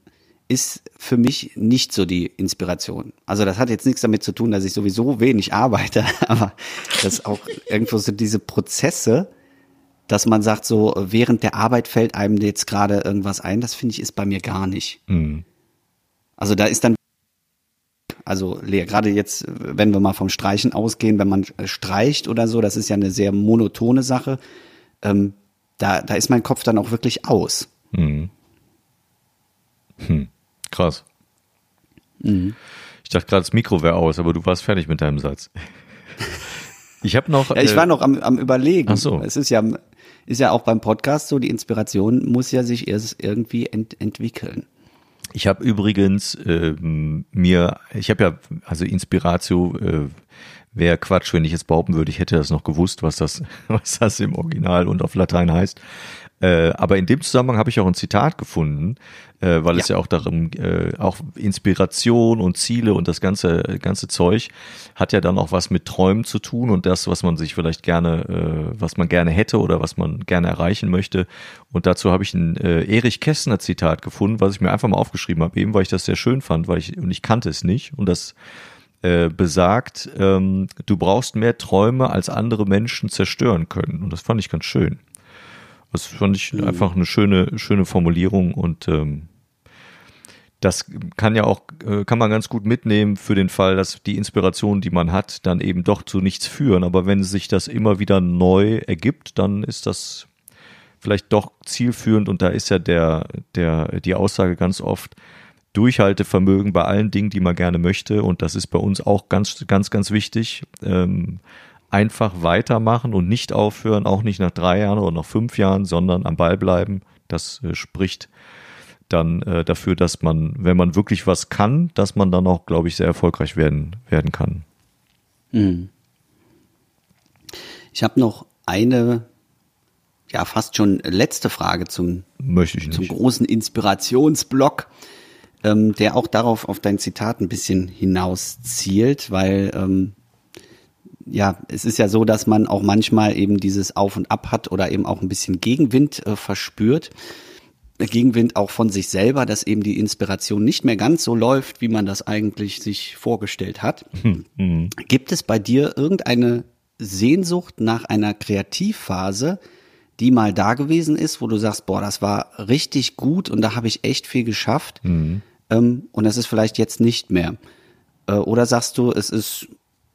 ist für mich nicht so die Inspiration. Also das hat jetzt nichts damit zu tun, dass ich sowieso wenig arbeite, <laughs> aber das auch irgendwo so diese Prozesse, dass man sagt, so während der Arbeit fällt einem jetzt gerade irgendwas ein, das finde ich ist bei mir gar nicht. Mhm. Also da ist dann also leer. Gerade jetzt, wenn wir mal vom Streichen ausgehen, wenn man streicht oder so, das ist ja eine sehr monotone Sache. Ähm, da, da ist mein Kopf dann auch wirklich aus. Mhm. Hm. Krass. Mhm. Ich dachte gerade, das Mikro wäre aus, aber du warst fertig mit deinem Satz. Ich habe noch. Ja, ich äh, war noch am, am überlegen. Ach so. Es ist ja, ist ja auch beim Podcast so, die Inspiration muss ja sich erst irgendwie ent, entwickeln. Ich habe übrigens äh, mir, ich habe ja, also Inspiratio äh, wäre Quatsch, wenn ich jetzt behaupten würde, ich hätte das noch gewusst, was das, <laughs> was das im Original und auf Latein heißt. Äh, aber in dem Zusammenhang habe ich auch ein Zitat gefunden, äh, weil ja. es ja auch darum, äh, auch Inspiration und Ziele und das ganze, ganze Zeug hat ja dann auch was mit Träumen zu tun und das, was man sich vielleicht gerne, äh, was man gerne hätte oder was man gerne erreichen möchte. Und dazu habe ich ein äh, Erich Kästner Zitat gefunden, was ich mir einfach mal aufgeschrieben habe, eben weil ich das sehr schön fand, weil ich, und ich kannte es nicht. Und das besagt, ähm, du brauchst mehr Träume, als andere Menschen zerstören können. Und das fand ich ganz schön. Das fand ich mhm. einfach eine schöne, schöne Formulierung und ähm, das kann ja auch, äh, kann man ganz gut mitnehmen für den Fall, dass die Inspiration, die man hat, dann eben doch zu nichts führen. Aber wenn sich das immer wieder neu ergibt, dann ist das vielleicht doch zielführend und da ist ja der, der, die Aussage ganz oft, Durchhaltevermögen bei allen Dingen, die man gerne möchte. Und das ist bei uns auch ganz, ganz, ganz wichtig. Ähm, einfach weitermachen und nicht aufhören, auch nicht nach drei Jahren oder nach fünf Jahren, sondern am Ball bleiben. Das äh, spricht dann äh, dafür, dass man, wenn man wirklich was kann, dass man dann auch, glaube ich, sehr erfolgreich werden, werden kann. Hm. Ich habe noch eine, ja, fast schon letzte Frage zum, Möchte ich nicht. zum großen Inspirationsblock, ähm, der auch darauf auf dein Zitat ein bisschen hinaus zielt, weil ähm, ja, es ist ja so, dass man auch manchmal eben dieses Auf und Ab hat oder eben auch ein bisschen Gegenwind äh, verspürt. Gegenwind auch von sich selber, dass eben die Inspiration nicht mehr ganz so läuft, wie man das eigentlich sich vorgestellt hat. Mhm. Gibt es bei dir irgendeine Sehnsucht nach einer Kreativphase, die mal da gewesen ist, wo du sagst, boah, das war richtig gut und da habe ich echt viel geschafft mhm. ähm, und das ist vielleicht jetzt nicht mehr? Äh, oder sagst du, es ist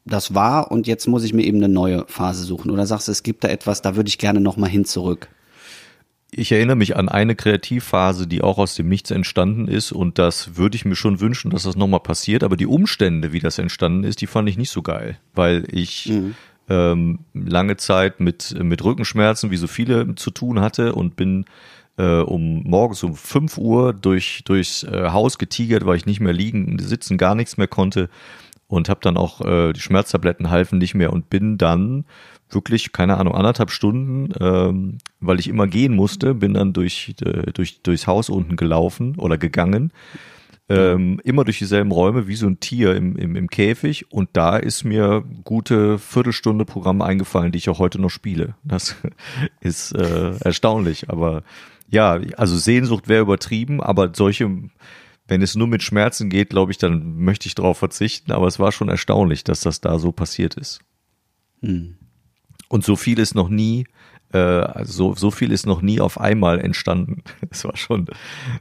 das war und jetzt muss ich mir eben eine neue Phase suchen? Oder sagst du, es gibt da etwas, da würde ich gerne nochmal hin zurück? ich erinnere mich an eine Kreativphase, die auch aus dem Nichts entstanden ist und das würde ich mir schon wünschen, dass das nochmal passiert, aber die Umstände, wie das entstanden ist, die fand ich nicht so geil, weil ich mhm. ähm, lange Zeit mit, mit Rückenschmerzen, wie so viele, zu tun hatte und bin äh, um morgens um 5 Uhr durch, durchs äh, Haus getigert, weil ich nicht mehr liegen, sitzen, gar nichts mehr konnte und habe dann auch äh, die Schmerztabletten halfen nicht mehr und bin dann wirklich, keine Ahnung, anderthalb Stunden, ähm, weil ich immer gehen musste, bin dann durch, äh, durch, durchs Haus unten gelaufen oder gegangen. Ähm, immer durch dieselben Räume wie so ein Tier im, im, im Käfig und da ist mir gute Viertelstunde Programm eingefallen, die ich auch heute noch spiele. Das <laughs> ist äh, erstaunlich, aber ja, also Sehnsucht wäre übertrieben, aber solche, wenn es nur mit Schmerzen geht, glaube ich, dann möchte ich darauf verzichten, aber es war schon erstaunlich, dass das da so passiert ist. Hm. Und so viel ist noch nie, äh, also so, so viel ist noch nie auf einmal entstanden. <laughs> Das war schon,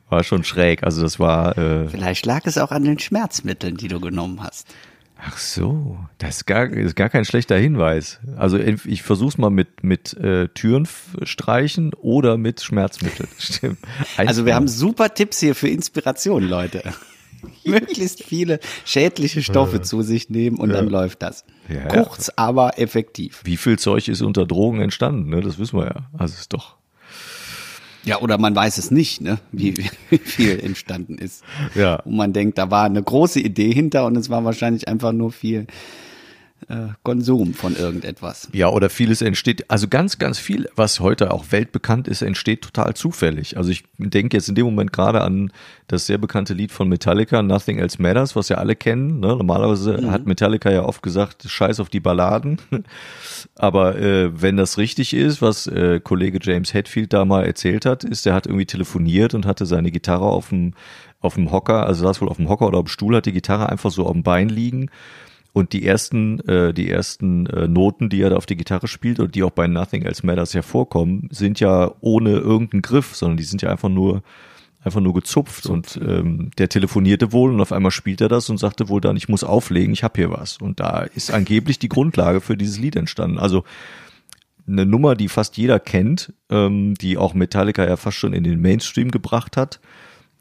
war schon schräg. Also das war. Äh, Vielleicht lag es auch an den Schmerzmitteln, die du genommen hast. Ach so, das ist gar, ist gar kein schlechter Hinweis. Also ich versuch's mal mit, mit äh, Türen streichen oder mit Schmerzmitteln. <laughs> Stimmt. also wir haben super Tipps hier für Inspiration, Leute. <laughs> möglichst viele schädliche Stoffe zu sich nehmen und ja. dann läuft das. Ja, Kurz, ja. aber effektiv. Wie viel Zeug ist unter Drogen entstanden? Ne? Das wissen wir ja. Also ist doch. Ja, oder man weiß es nicht, ne? wie, <laughs> wie viel entstanden ist. Ja. Und man denkt, da war eine große Idee hinter und es war wahrscheinlich einfach nur viel äh, Konsum von irgendetwas. Ja, oder vieles entsteht, also ganz, ganz viel, was heute auch weltbekannt ist, entsteht total zufällig. Also ich denke jetzt in dem Moment gerade an das sehr bekannte Lied von Metallica, Nothing Else Matters, was ja alle kennen. Ne? Normalerweise mhm. hat Metallica ja oft gesagt, scheiß auf die Balladen. <laughs> Aber äh, wenn das richtig ist, was äh, Kollege James Hetfield da mal erzählt hat, ist, er hat irgendwie telefoniert und hatte seine Gitarre auf dem auf dem Hocker, also saß wohl auf dem Hocker oder auf dem Stuhl, hat die Gitarre einfach so auf dem Bein liegen und die ersten, äh, die ersten äh, Noten, die er da auf die Gitarre spielt und die auch bei Nothing Else Matters hervorkommen, sind ja ohne irgendeinen Griff, sondern die sind ja einfach nur einfach nur gezupft und ähm, der telefonierte wohl und auf einmal spielt er das und sagte wohl dann, ich muss auflegen, ich hab hier was. Und da ist angeblich die Grundlage für dieses Lied entstanden. Also eine Nummer, die fast jeder kennt, ähm, die auch Metallica ja fast schon in den Mainstream gebracht hat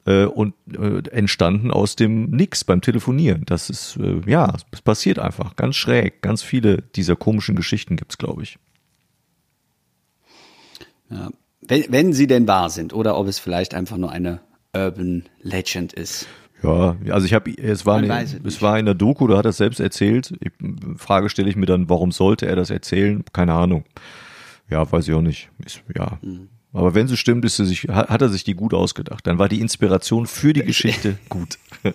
äh, und äh, entstanden aus dem Nix beim Telefonieren. Das ist, äh, ja, es passiert einfach ganz schräg. Ganz viele dieser komischen Geschichten gibt's, glaube ich. Ja. Wenn, wenn sie denn wahr sind oder ob es vielleicht einfach nur eine Urban Legend ist. Ja, also ich habe, es war, eine, es war in der Doku, da hat er selbst erzählt. Ich, Frage stelle ich mir dann, warum sollte er das erzählen? Keine Ahnung. Ja, weiß ich auch nicht. Ist, ja, hm. Aber wenn sie stimmt, ist sie sich, hat er sich die gut ausgedacht. Dann war die Inspiration für die <laughs> Geschichte gut. <laughs>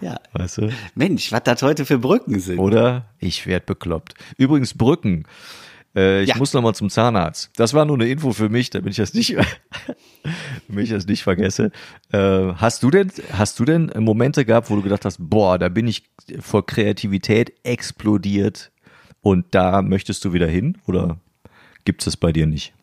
ja. Weißt du? Mensch, was das heute für Brücken sind. Oder? Ich werd bekloppt. Übrigens Brücken. Äh, ich ja. muss noch mal zum Zahnarzt. Das war nur eine Info für mich, damit ich das nicht, <laughs> damit ich das nicht vergesse. Äh, hast du denn, hast du denn Momente gehabt, wo du gedacht hast, boah, da bin ich vor Kreativität explodiert und da möchtest du wieder hin? Oder gibt es das bei dir nicht?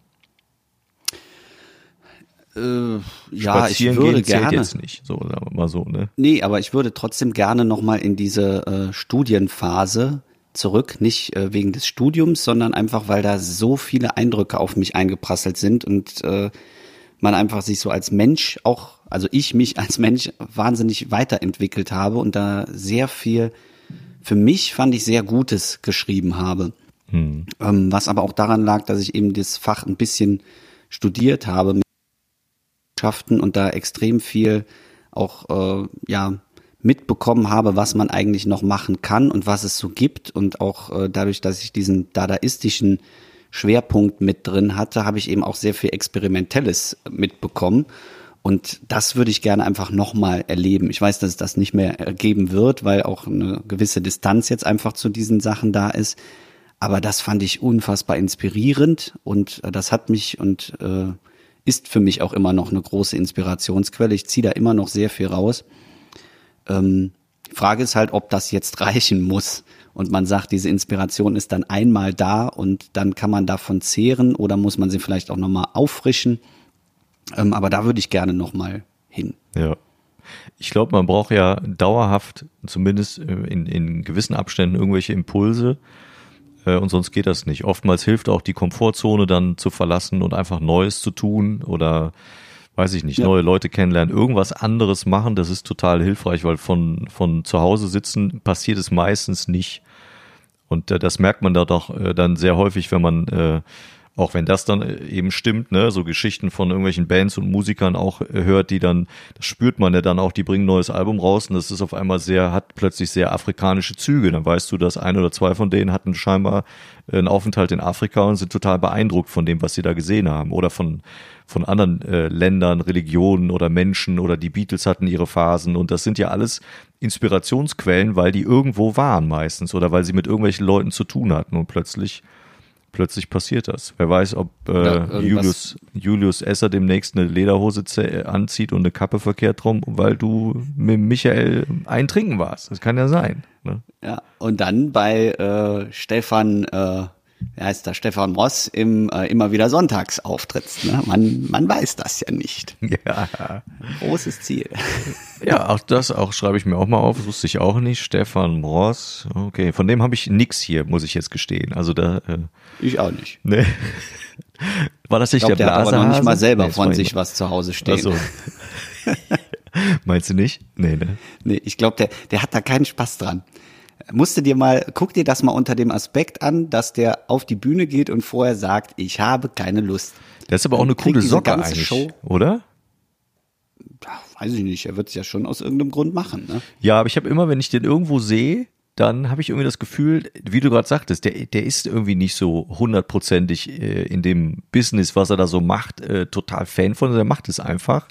Äh, ja, ich würde gerne. jetzt nicht, so sagen wir mal so, ne? Nee, aber ich würde trotzdem gerne nochmal in diese äh, Studienphase zurück, nicht äh, wegen des Studiums, sondern einfach, weil da so viele Eindrücke auf mich eingeprasselt sind und äh, man einfach sich so als Mensch auch, also ich mich <laughs> als Mensch wahnsinnig weiterentwickelt habe und da sehr viel für mich fand ich sehr Gutes geschrieben habe. Hm. Ähm, was aber auch daran lag, dass ich eben das Fach ein bisschen studiert habe Wissenschaften und da extrem viel auch äh, ja mitbekommen habe, was man eigentlich noch machen kann und was es so gibt und auch äh, dadurch, dass ich diesen dadaistischen Schwerpunkt mit drin hatte, habe ich eben auch sehr viel Experimentelles mitbekommen. Und das würde ich gerne einfach nochmal erleben. Ich weiß, dass es das nicht mehr geben wird, weil auch eine gewisse Distanz jetzt einfach zu diesen Sachen da ist. Aber das fand ich unfassbar inspirierend und äh, das hat mich und äh, ist für mich auch immer noch eine große Inspirationsquelle. Ich ziehe da immer noch sehr viel raus. Ähm, Frage ist halt, ob das jetzt <laughs> reichen muss und man sagt, diese Inspiration ist dann einmal da und dann kann man davon zehren oder muss man sie vielleicht auch nochmal auffrischen. Ähm, aber da würde ich gerne nochmal hin. Ja. Ich glaube, man braucht ja dauerhaft, zumindest in, in gewissen Abständen, irgendwelche Impulse, Äh, und sonst geht das nicht. Oftmals hilft auch die Komfortzone dann zu verlassen und einfach Neues zu tun oder weiß ich nicht, Ja. neue Leute kennenlernen, irgendwas anderes machen, das ist total hilfreich, weil von, von zu Hause sitzen passiert es meistens nicht. Und äh, das merkt man da doch äh, dann sehr häufig, wenn man, äh, auch wenn das dann äh, eben stimmt, ne, so Geschichten von irgendwelchen Bands und Musikern auch äh, hört, die dann, das spürt man ja dann auch, die bringen ein neues Album raus und das ist auf einmal sehr, hat plötzlich sehr afrikanische Züge. Dann weißt du, dass ein oder zwei von denen hatten scheinbar einen Aufenthalt in Afrika und sind total beeindruckt von dem, was sie da gesehen haben. Oder von, von anderen äh, Ländern, Religionen oder Menschen oder die Beatles hatten ihre Phasen und das sind ja alles Inspirationsquellen, weil die irgendwo waren meistens oder weil sie mit irgendwelchen Leuten zu tun hatten und plötzlich plötzlich passiert das. Wer weiß, ob äh, Ja, Julius, Julius Esser demnächst eine Lederhose anzieht und eine Kappe verkehrt rum, weil du mit Michael eintrinken warst. Das kann ja sein. Ne? Ja, und dann bei äh, Stefan, äh, wie heißt der, Stefan Moss im äh, immer wieder Sonntags auftrittst. Ne? Man, man weiß das ja nicht. <laughs> Ja. Großes Ziel. Ja, auch das auch schreibe ich mir auch mal auf, das wusste ich auch nicht. Stefan Ross, okay, von dem habe ich nix hier, muss ich jetzt gestehen. Also da, äh, Ich auch nicht. ne. War das Ich nicht glaube, der der hat aber noch nicht mal selber Nee, von sich was zu Hause stehen. Ach so. <laughs> Meinst du nicht? Nee, ne? Nee, ich glaube, der, der hat da keinen Spaß dran. Musste dir mal, guck dir das mal unter dem Aspekt an, dass der auf die Bühne geht und vorher sagt, ich habe keine Lust. Das ist aber auch eine coole Socke eigentlich, Show- oder? Ja, weiß ich nicht, er wird es ja schon aus irgendeinem Grund machen. Ne? Ja, aber ich habe immer, wenn ich den irgendwo sehe, dann habe ich irgendwie das Gefühl, wie du gerade sagtest, der, der ist irgendwie nicht so hundertprozentig äh, in dem Business, was er da so macht, äh, total Fan von. Der macht es einfach.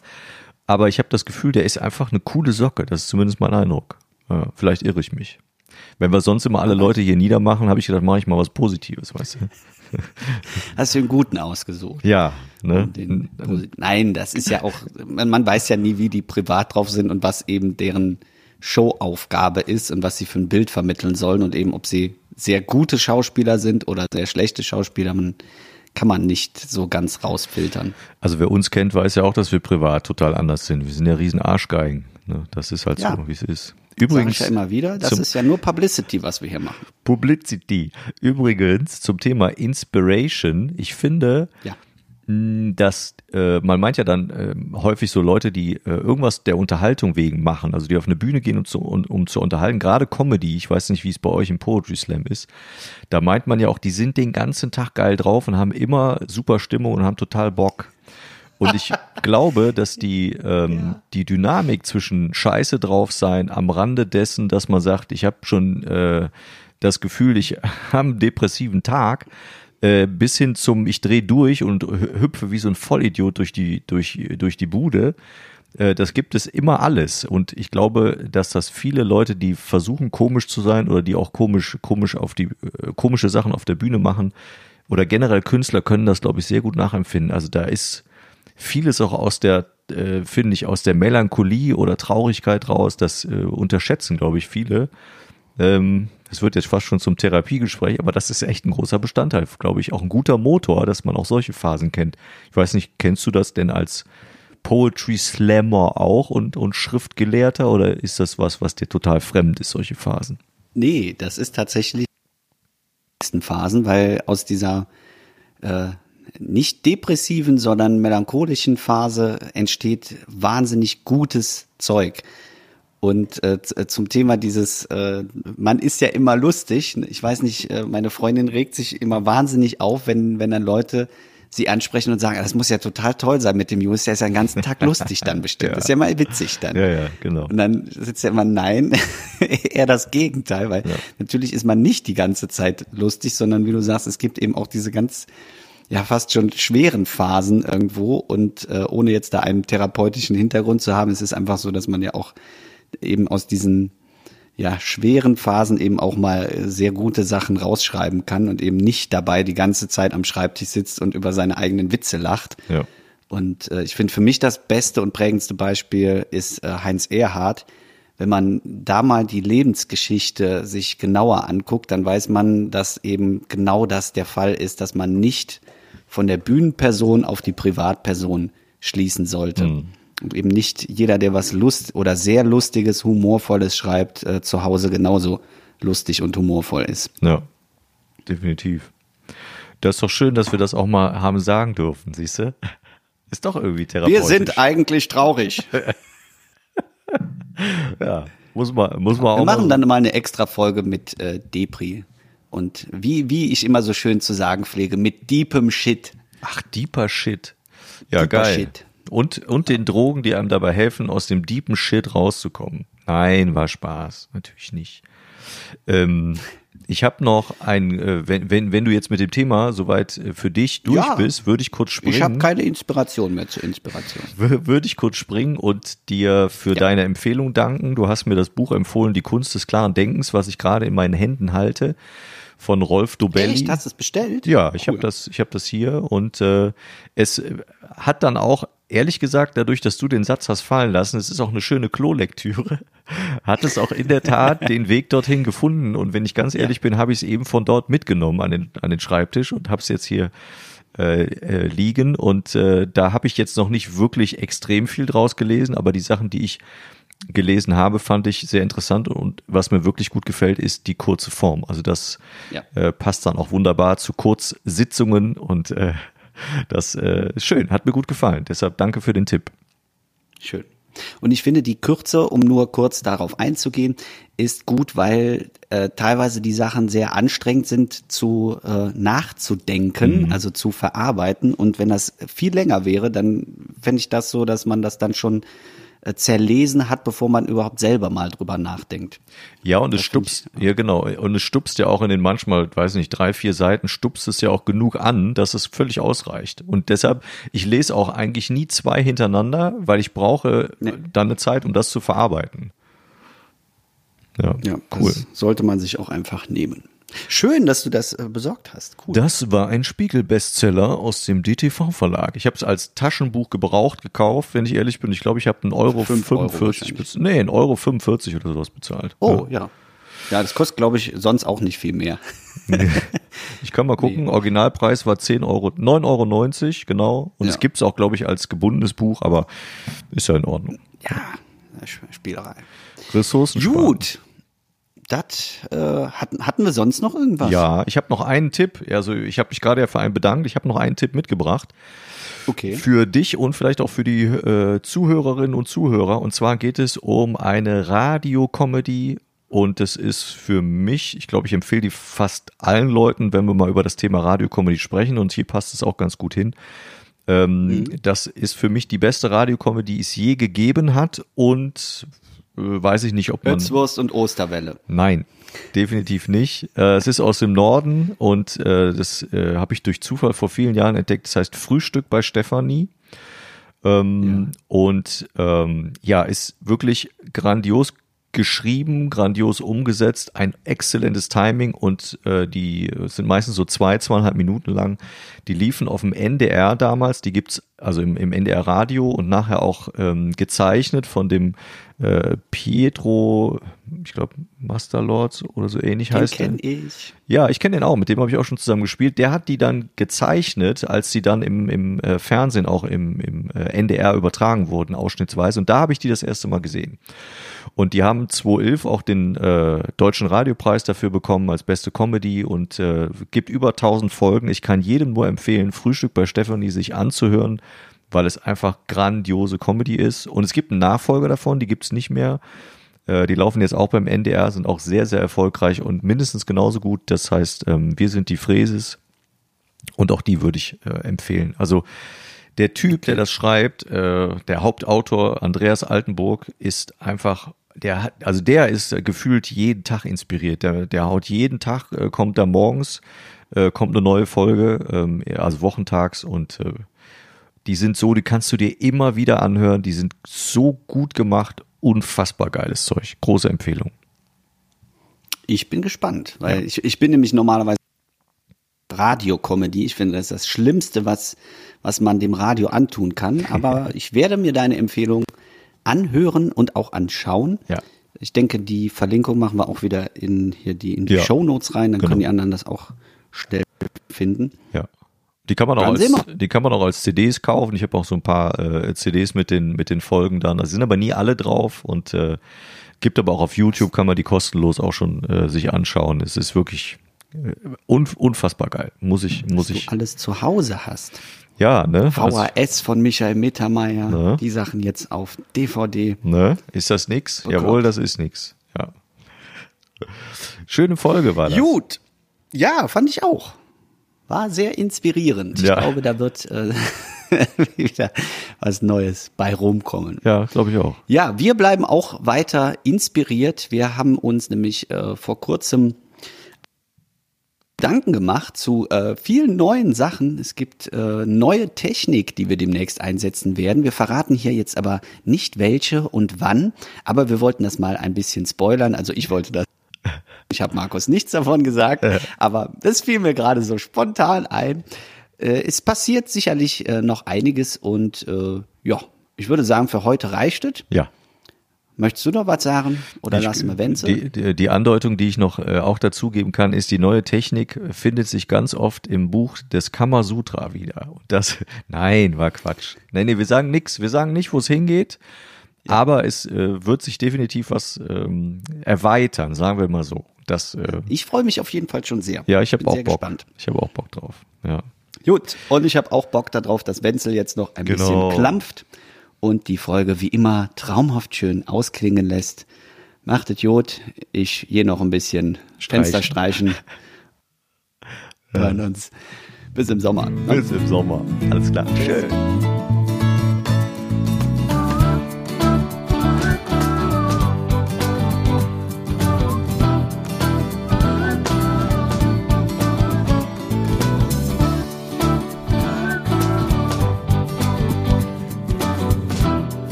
Aber ich habe das Gefühl, der ist einfach eine coole Socke. Das ist zumindest mein Eindruck. Ja, vielleicht irre ich mich. Wenn wir sonst immer alle Leute hier niedermachen, habe ich gedacht, mache ich mal was Positives, weißt du? <laughs> Hast du den Guten ausgesucht. Ja, ne? Den, nein, das ist ja auch, man, man weiß ja nie, wie die privat drauf sind und was eben deren Showaufgabe ist und was sie für ein Bild vermitteln sollen und eben, ob sie sehr gute Schauspieler sind oder sehr schlechte Schauspieler, man kann man nicht so ganz rausfiltern. Also wer uns kennt, weiß ja auch, dass wir privat total anders sind. Wir sind ja riesen Arschgeigen. Ne? Das ist halt Ja. so, wie es ist. Sag ich Übrigens, ja immer wieder, das zum- ist ja nur Publicity, was wir hier machen. Publicity. Übrigens zum Thema Inspiration. Ich finde, Ja. mh, dass äh, man meint ja dann äh, häufig so Leute, die äh, irgendwas der Unterhaltung wegen machen, also die auf eine Bühne gehen, um zu, um, um zu unterhalten, gerade Comedy, ich weiß nicht, wie es bei euch im Poetry Slam ist, da meint man ja auch, die sind den ganzen Tag geil drauf und haben immer super Stimmung und haben total Bock. Und ich <laughs> glaube, dass die, ähm, die Dynamik zwischen Scheiße drauf sein am Rande dessen, dass man sagt, ich habe schon äh, das Gefühl, ich <laughs> habe einen depressiven Tag, äh, bis hin zum ich drehe durch und hü- hüpfe wie so ein Vollidiot durch die, durch, durch die Bude. Äh, Das gibt es immer alles. Und ich glaube, dass das viele Leute, die versuchen komisch zu sein oder die auch komisch, komisch auf die, äh, komische Sachen auf der Bühne machen oder generell Künstler können das, glaube ich, sehr gut nachempfinden. Also da ist vieles auch aus der, äh, finde ich, aus der Melancholie oder Traurigkeit raus. Das äh, unterschätzen, glaube ich, viele. Ähm, es wird jetzt fast schon zum Therapiegespräch, aber das ist echt ein großer Bestandteil, glaube ich, auch ein guter Motor, dass man auch solche Phasen kennt. Ich weiß nicht, kennst du das denn als Poetry Slammer auch und, und Schriftgelehrter oder ist das was, was dir total fremd ist, solche Phasen? Nee, das ist tatsächlich die nächsten Phasen, weil aus dieser äh, nicht depressiven, sondern melancholischen Phase entsteht wahnsinnig gutes Zeug. Und äh, äh, zum Thema dieses, äh, man ist ja immer lustig. Ich weiß nicht, äh, meine Freundin regt sich immer wahnsinnig auf, wenn, wenn dann Leute sie ansprechen und sagen, "Ah, das muss ja total toll sein mit dem Jus, der ist ja den ganzen Tag lustig dann bestimmt. <laughs> Ja. Das ist ja mal witzig dann. Ja, ja, genau. Und dann sitzt er immer, nein, <laughs> eher das Gegenteil, weil natürlich ist man nicht die ganze Zeit lustig, sondern wie du sagst, es gibt eben auch diese ganz, ja, fast schon schweren Phasen irgendwo und äh, ohne jetzt da einen therapeutischen Hintergrund zu haben, es ist einfach so, dass man ja auch eben aus diesen ja, schweren Phasen eben auch mal äh, sehr gute Sachen rausschreiben kann und eben nicht dabei die ganze Zeit am Schreibtisch sitzt und über seine eigenen Witze lacht. Ja. Und äh, ich finde für mich das beste und prägendste Beispiel ist äh, Heinz Erhardt. Wenn man da mal die Lebensgeschichte sich genauer anguckt, dann weiß man, dass eben genau das der Fall ist, dass man nicht von der Bühnenperson auf die Privatperson schließen sollte. Und eben nicht jeder, der was Lust oder sehr lustiges, humorvolles schreibt, äh, zu Hause genauso lustig und humorvoll ist. Ja. definitiv. Das ist doch schön, dass wir das auch mal haben sagen dürfen, siehst du? Ist doch irgendwie therapeutisch. Wir sind eigentlich traurig. <laughs> ja, muss man, muss man auch Wir machen dann mal eine extra Folge mit äh, Depri. Und wie, wie ich immer so schön zu sagen pflege, mit deepem Shit. Ach, deeper Shit. Ja, Deeper geil. Shit. Und, und den Drogen, die einem dabei helfen, aus dem deepen Shit rauszukommen. Nein, war Spaß. Natürlich nicht. Ähm, ich habe noch ein, äh, wenn, wenn, wenn du jetzt mit dem Thema soweit äh, für dich durch Ja. bist, würde ich kurz springen. Ich habe keine Inspiration mehr zur Inspiration. Wür- würde ich kurz springen und dir für deine Empfehlung danken. Du hast mir das Buch empfohlen, Die Kunst des klaren Denkens, was ich gerade in meinen Händen halte, von Rolf Dobelli. Echt? Hast du es bestellt? Ja, ich Cool. habe das, ich habe das hier und äh, es hat dann auch ehrlich gesagt, dadurch, dass du den Satz hast fallen lassen, es ist auch eine schöne Klolektüre, <laughs> hat es auch in der Tat den Weg dorthin gefunden. Und wenn ich ganz ehrlich bin, habe ich es eben von dort mitgenommen an den an den Schreibtisch und habe es jetzt hier äh, äh, liegen und äh, da habe ich jetzt noch nicht wirklich extrem viel draus gelesen, aber die Sachen, die ich gelesen habe, fand ich sehr interessant und was mir wirklich gut gefällt, ist die kurze Form. Also das Ja. äh, passt dann auch wunderbar zu Kurzsitzungen und äh, das äh, ist schön, hat mir gut gefallen. Deshalb danke für den Tipp. Schön. Und ich finde, die Kürze, um nur kurz darauf einzugehen, ist gut, weil äh, teilweise die Sachen sehr anstrengend sind zu äh, nachzudenken, also zu verarbeiten. Und wenn das viel länger wäre, dann fände ich das so, dass man das dann schon zerlesen hat, bevor man überhaupt selber mal drüber nachdenkt. Ja, und es Das find stupst, ja genau, und es stupst ja auch in den manchmal, weiß nicht, drei, vier Seiten, stupst es ja auch genug an, dass es völlig ausreicht. Und deshalb, ich lese auch eigentlich nie zwei hintereinander, weil ich brauche Nee. dann eine Zeit, um das zu verarbeiten. Ja, Ja, cool. Sollte man sich auch einfach nehmen. Schön, dass du das äh, besorgt hast. Cool. Das war ein Spiegel-Bestseller aus dem DTV-Verlag. Ich habe es als Taschenbuch gebraucht gekauft, wenn ich ehrlich bin. Ich glaube, ich habe einen Euro Fünf Euro 45 wahrscheinlich. bezahlt. Nee, einen Euro 45 oder sowas bezahlt. oh, ja. Ja, das kostet, glaube ich, sonst auch nicht viel mehr. Ich kann mal <laughs> gucken, Originalpreis war 10 Euro, 9,90 Euro, genau. Und Ja. es gibt's auch, glaube ich, als gebundenes Buch, aber ist ja in Ordnung. Ja, Spielerei. Ressourcen Gut. Das äh, hatten, hatten wir sonst noch irgendwas? Ja, ich habe noch einen Tipp. Also ich habe mich gerade ja für einen bedankt. Ich habe noch einen Tipp mitgebracht Okay. für dich und vielleicht auch für die äh, Zuhörerinnen und Zuhörer. Und zwar geht es um eine Radiokomödie. Und das ist für mich, ich glaube, ich empfehle die fast allen Leuten, wenn wir mal über das Thema Radiokomödie sprechen. Und hier passt es auch ganz gut hin. Ähm, Das ist für mich die beste Radiokomödie, die es je gegeben hat. Und weiß ich nicht, ob man. Ötzwurst und Osterwelle. Nein, definitiv nicht. Äh, es ist aus dem Norden und äh, das äh, habe ich durch Zufall vor vielen Jahren entdeckt. Das heißt Frühstück bei Stefanie. Ähm, Und ähm, ja, ist wirklich grandios geschrieben, grandios umgesetzt, ein exzellentes Timing und äh, die sind meistens so zwei, zweieinhalb Minuten lang. Die liefen auf dem NDR damals, die gibt's also im, im NDR Radio und nachher auch ähm, gezeichnet von dem äh, Pietro, ich glaube Masterlords oder so ähnlich Den heißt er. kenne ich. Ja, ich kenne den auch, mit dem habe ich auch schon zusammen gespielt. Der hat die dann gezeichnet, als sie dann im, im äh, Fernsehen auch im, im äh, NDR übertragen wurden, ausschnittsweise. Und da habe ich die das erste Mal gesehen. Und die haben 2011 auch den äh, Deutschen Radiopreis dafür bekommen als beste Comedy und äh, gibt über 1000 Folgen. Ich kann jedem nur empfehlen, Frühstück bei Stefanie sich anzuhören, weil es einfach grandiose Comedy ist. Und es gibt einen Nachfolger davon, die gibt es nicht mehr. Äh, Die laufen jetzt auch beim NDR, sind auch sehr, sehr erfolgreich und mindestens genauso gut. Das heißt, ähm, wir sind die Fräses und auch die würde ich äh, empfehlen. Also der Typ, der das schreibt, äh, der Hauptautor Andreas Altenburg, ist einfach, der hat, also der ist gefühlt jeden Tag inspiriert. Der, der haut jeden Tag, kommt da morgens, kommt eine neue Folge, ähm, also wochentags und die sind so, die kannst du dir immer wieder anhören. Die sind so gut gemacht, unfassbar geiles Zeug. Große Empfehlung. Ich bin gespannt, weil ich, ich bin nämlich normalerweise Radiokomödie. Ich finde, das ist das Schlimmste, was, was man dem Radio antun kann. Aber <laughs> ich werde mir deine Empfehlung anhören und auch anschauen. Ja. Ich denke, die Verlinkung machen wir auch wieder in hier die in die Ja. Shownotes rein, dann Genau. können die anderen das auch schnell finden. Ja. Die kann man auch als, die kann man auch als CDs kaufen. Ich habe auch so ein paar äh, CDs mit den mit den Folgen dann. Da sind aber nie alle drauf und äh, gibt aber auch auf YouTube kann man die kostenlos auch schon äh, sich anschauen. Es ist wirklich un, unfassbar geil. Muss ich, muss du ich. alles zu Hause hast. Ja, ne? VHS von Michael Mittermeier, Ne? die Sachen jetzt auf DVD. Ne? Ist das nix? Bekloppt. Jawohl, das ist nix. Ja. Schöne Folge war das. Gut. Ja, fand ich auch. War sehr inspirierend. Ja. Ich glaube, da wird äh, <laughs> wieder was Neues bei rumkommen. Ja, glaube ich auch. Ja, wir bleiben auch weiter inspiriert. Wir haben uns nämlich äh, vor kurzem Gedanken gemacht zu äh, vielen neuen Sachen. Es gibt äh, neue Technik, die wir demnächst einsetzen werden. Wir verraten hier jetzt aber nicht welche und wann, aber wir wollten das mal ein bisschen spoilern. Also ich wollte das. Ich habe Markus nichts davon gesagt, aber das fiel mir gerade so spontan ein. Äh, es passiert sicherlich äh, noch einiges und äh, ja, ich würde sagen, für heute reicht es. Ja. Möchtest du noch was sagen? Oder Ich- lassen wir Wenzel? Die, die, die Andeutung, die ich noch äh, auch dazugeben kann, ist, die neue Technik findet sich ganz oft im Buch des Kamasutra wieder. Und das, <laughs> nein, war Quatsch. Nee, nee, wir sagen nix. Wir sagen nicht, wo es hingeht. Aber es äh, wird sich definitiv was ähm, erweitern, sagen wir mal so. Das, äh, Ich freue mich auf jeden Fall schon sehr. ja, ich habe auch sehr Bock. gespannt. Ich habe auch Bock drauf. Ja. Gut, und ich habe auch Bock darauf, dass Wenzel jetzt noch ein Genau. bisschen klampft und die Folge wie immer traumhaft schön ausklingen lässt. Macht es gut, ich gehe noch ein bisschen Streichen. Fenster streichen. Wir <laughs> hören uns bis im Sommer. Bis im Sommer. Alles klar. Schön.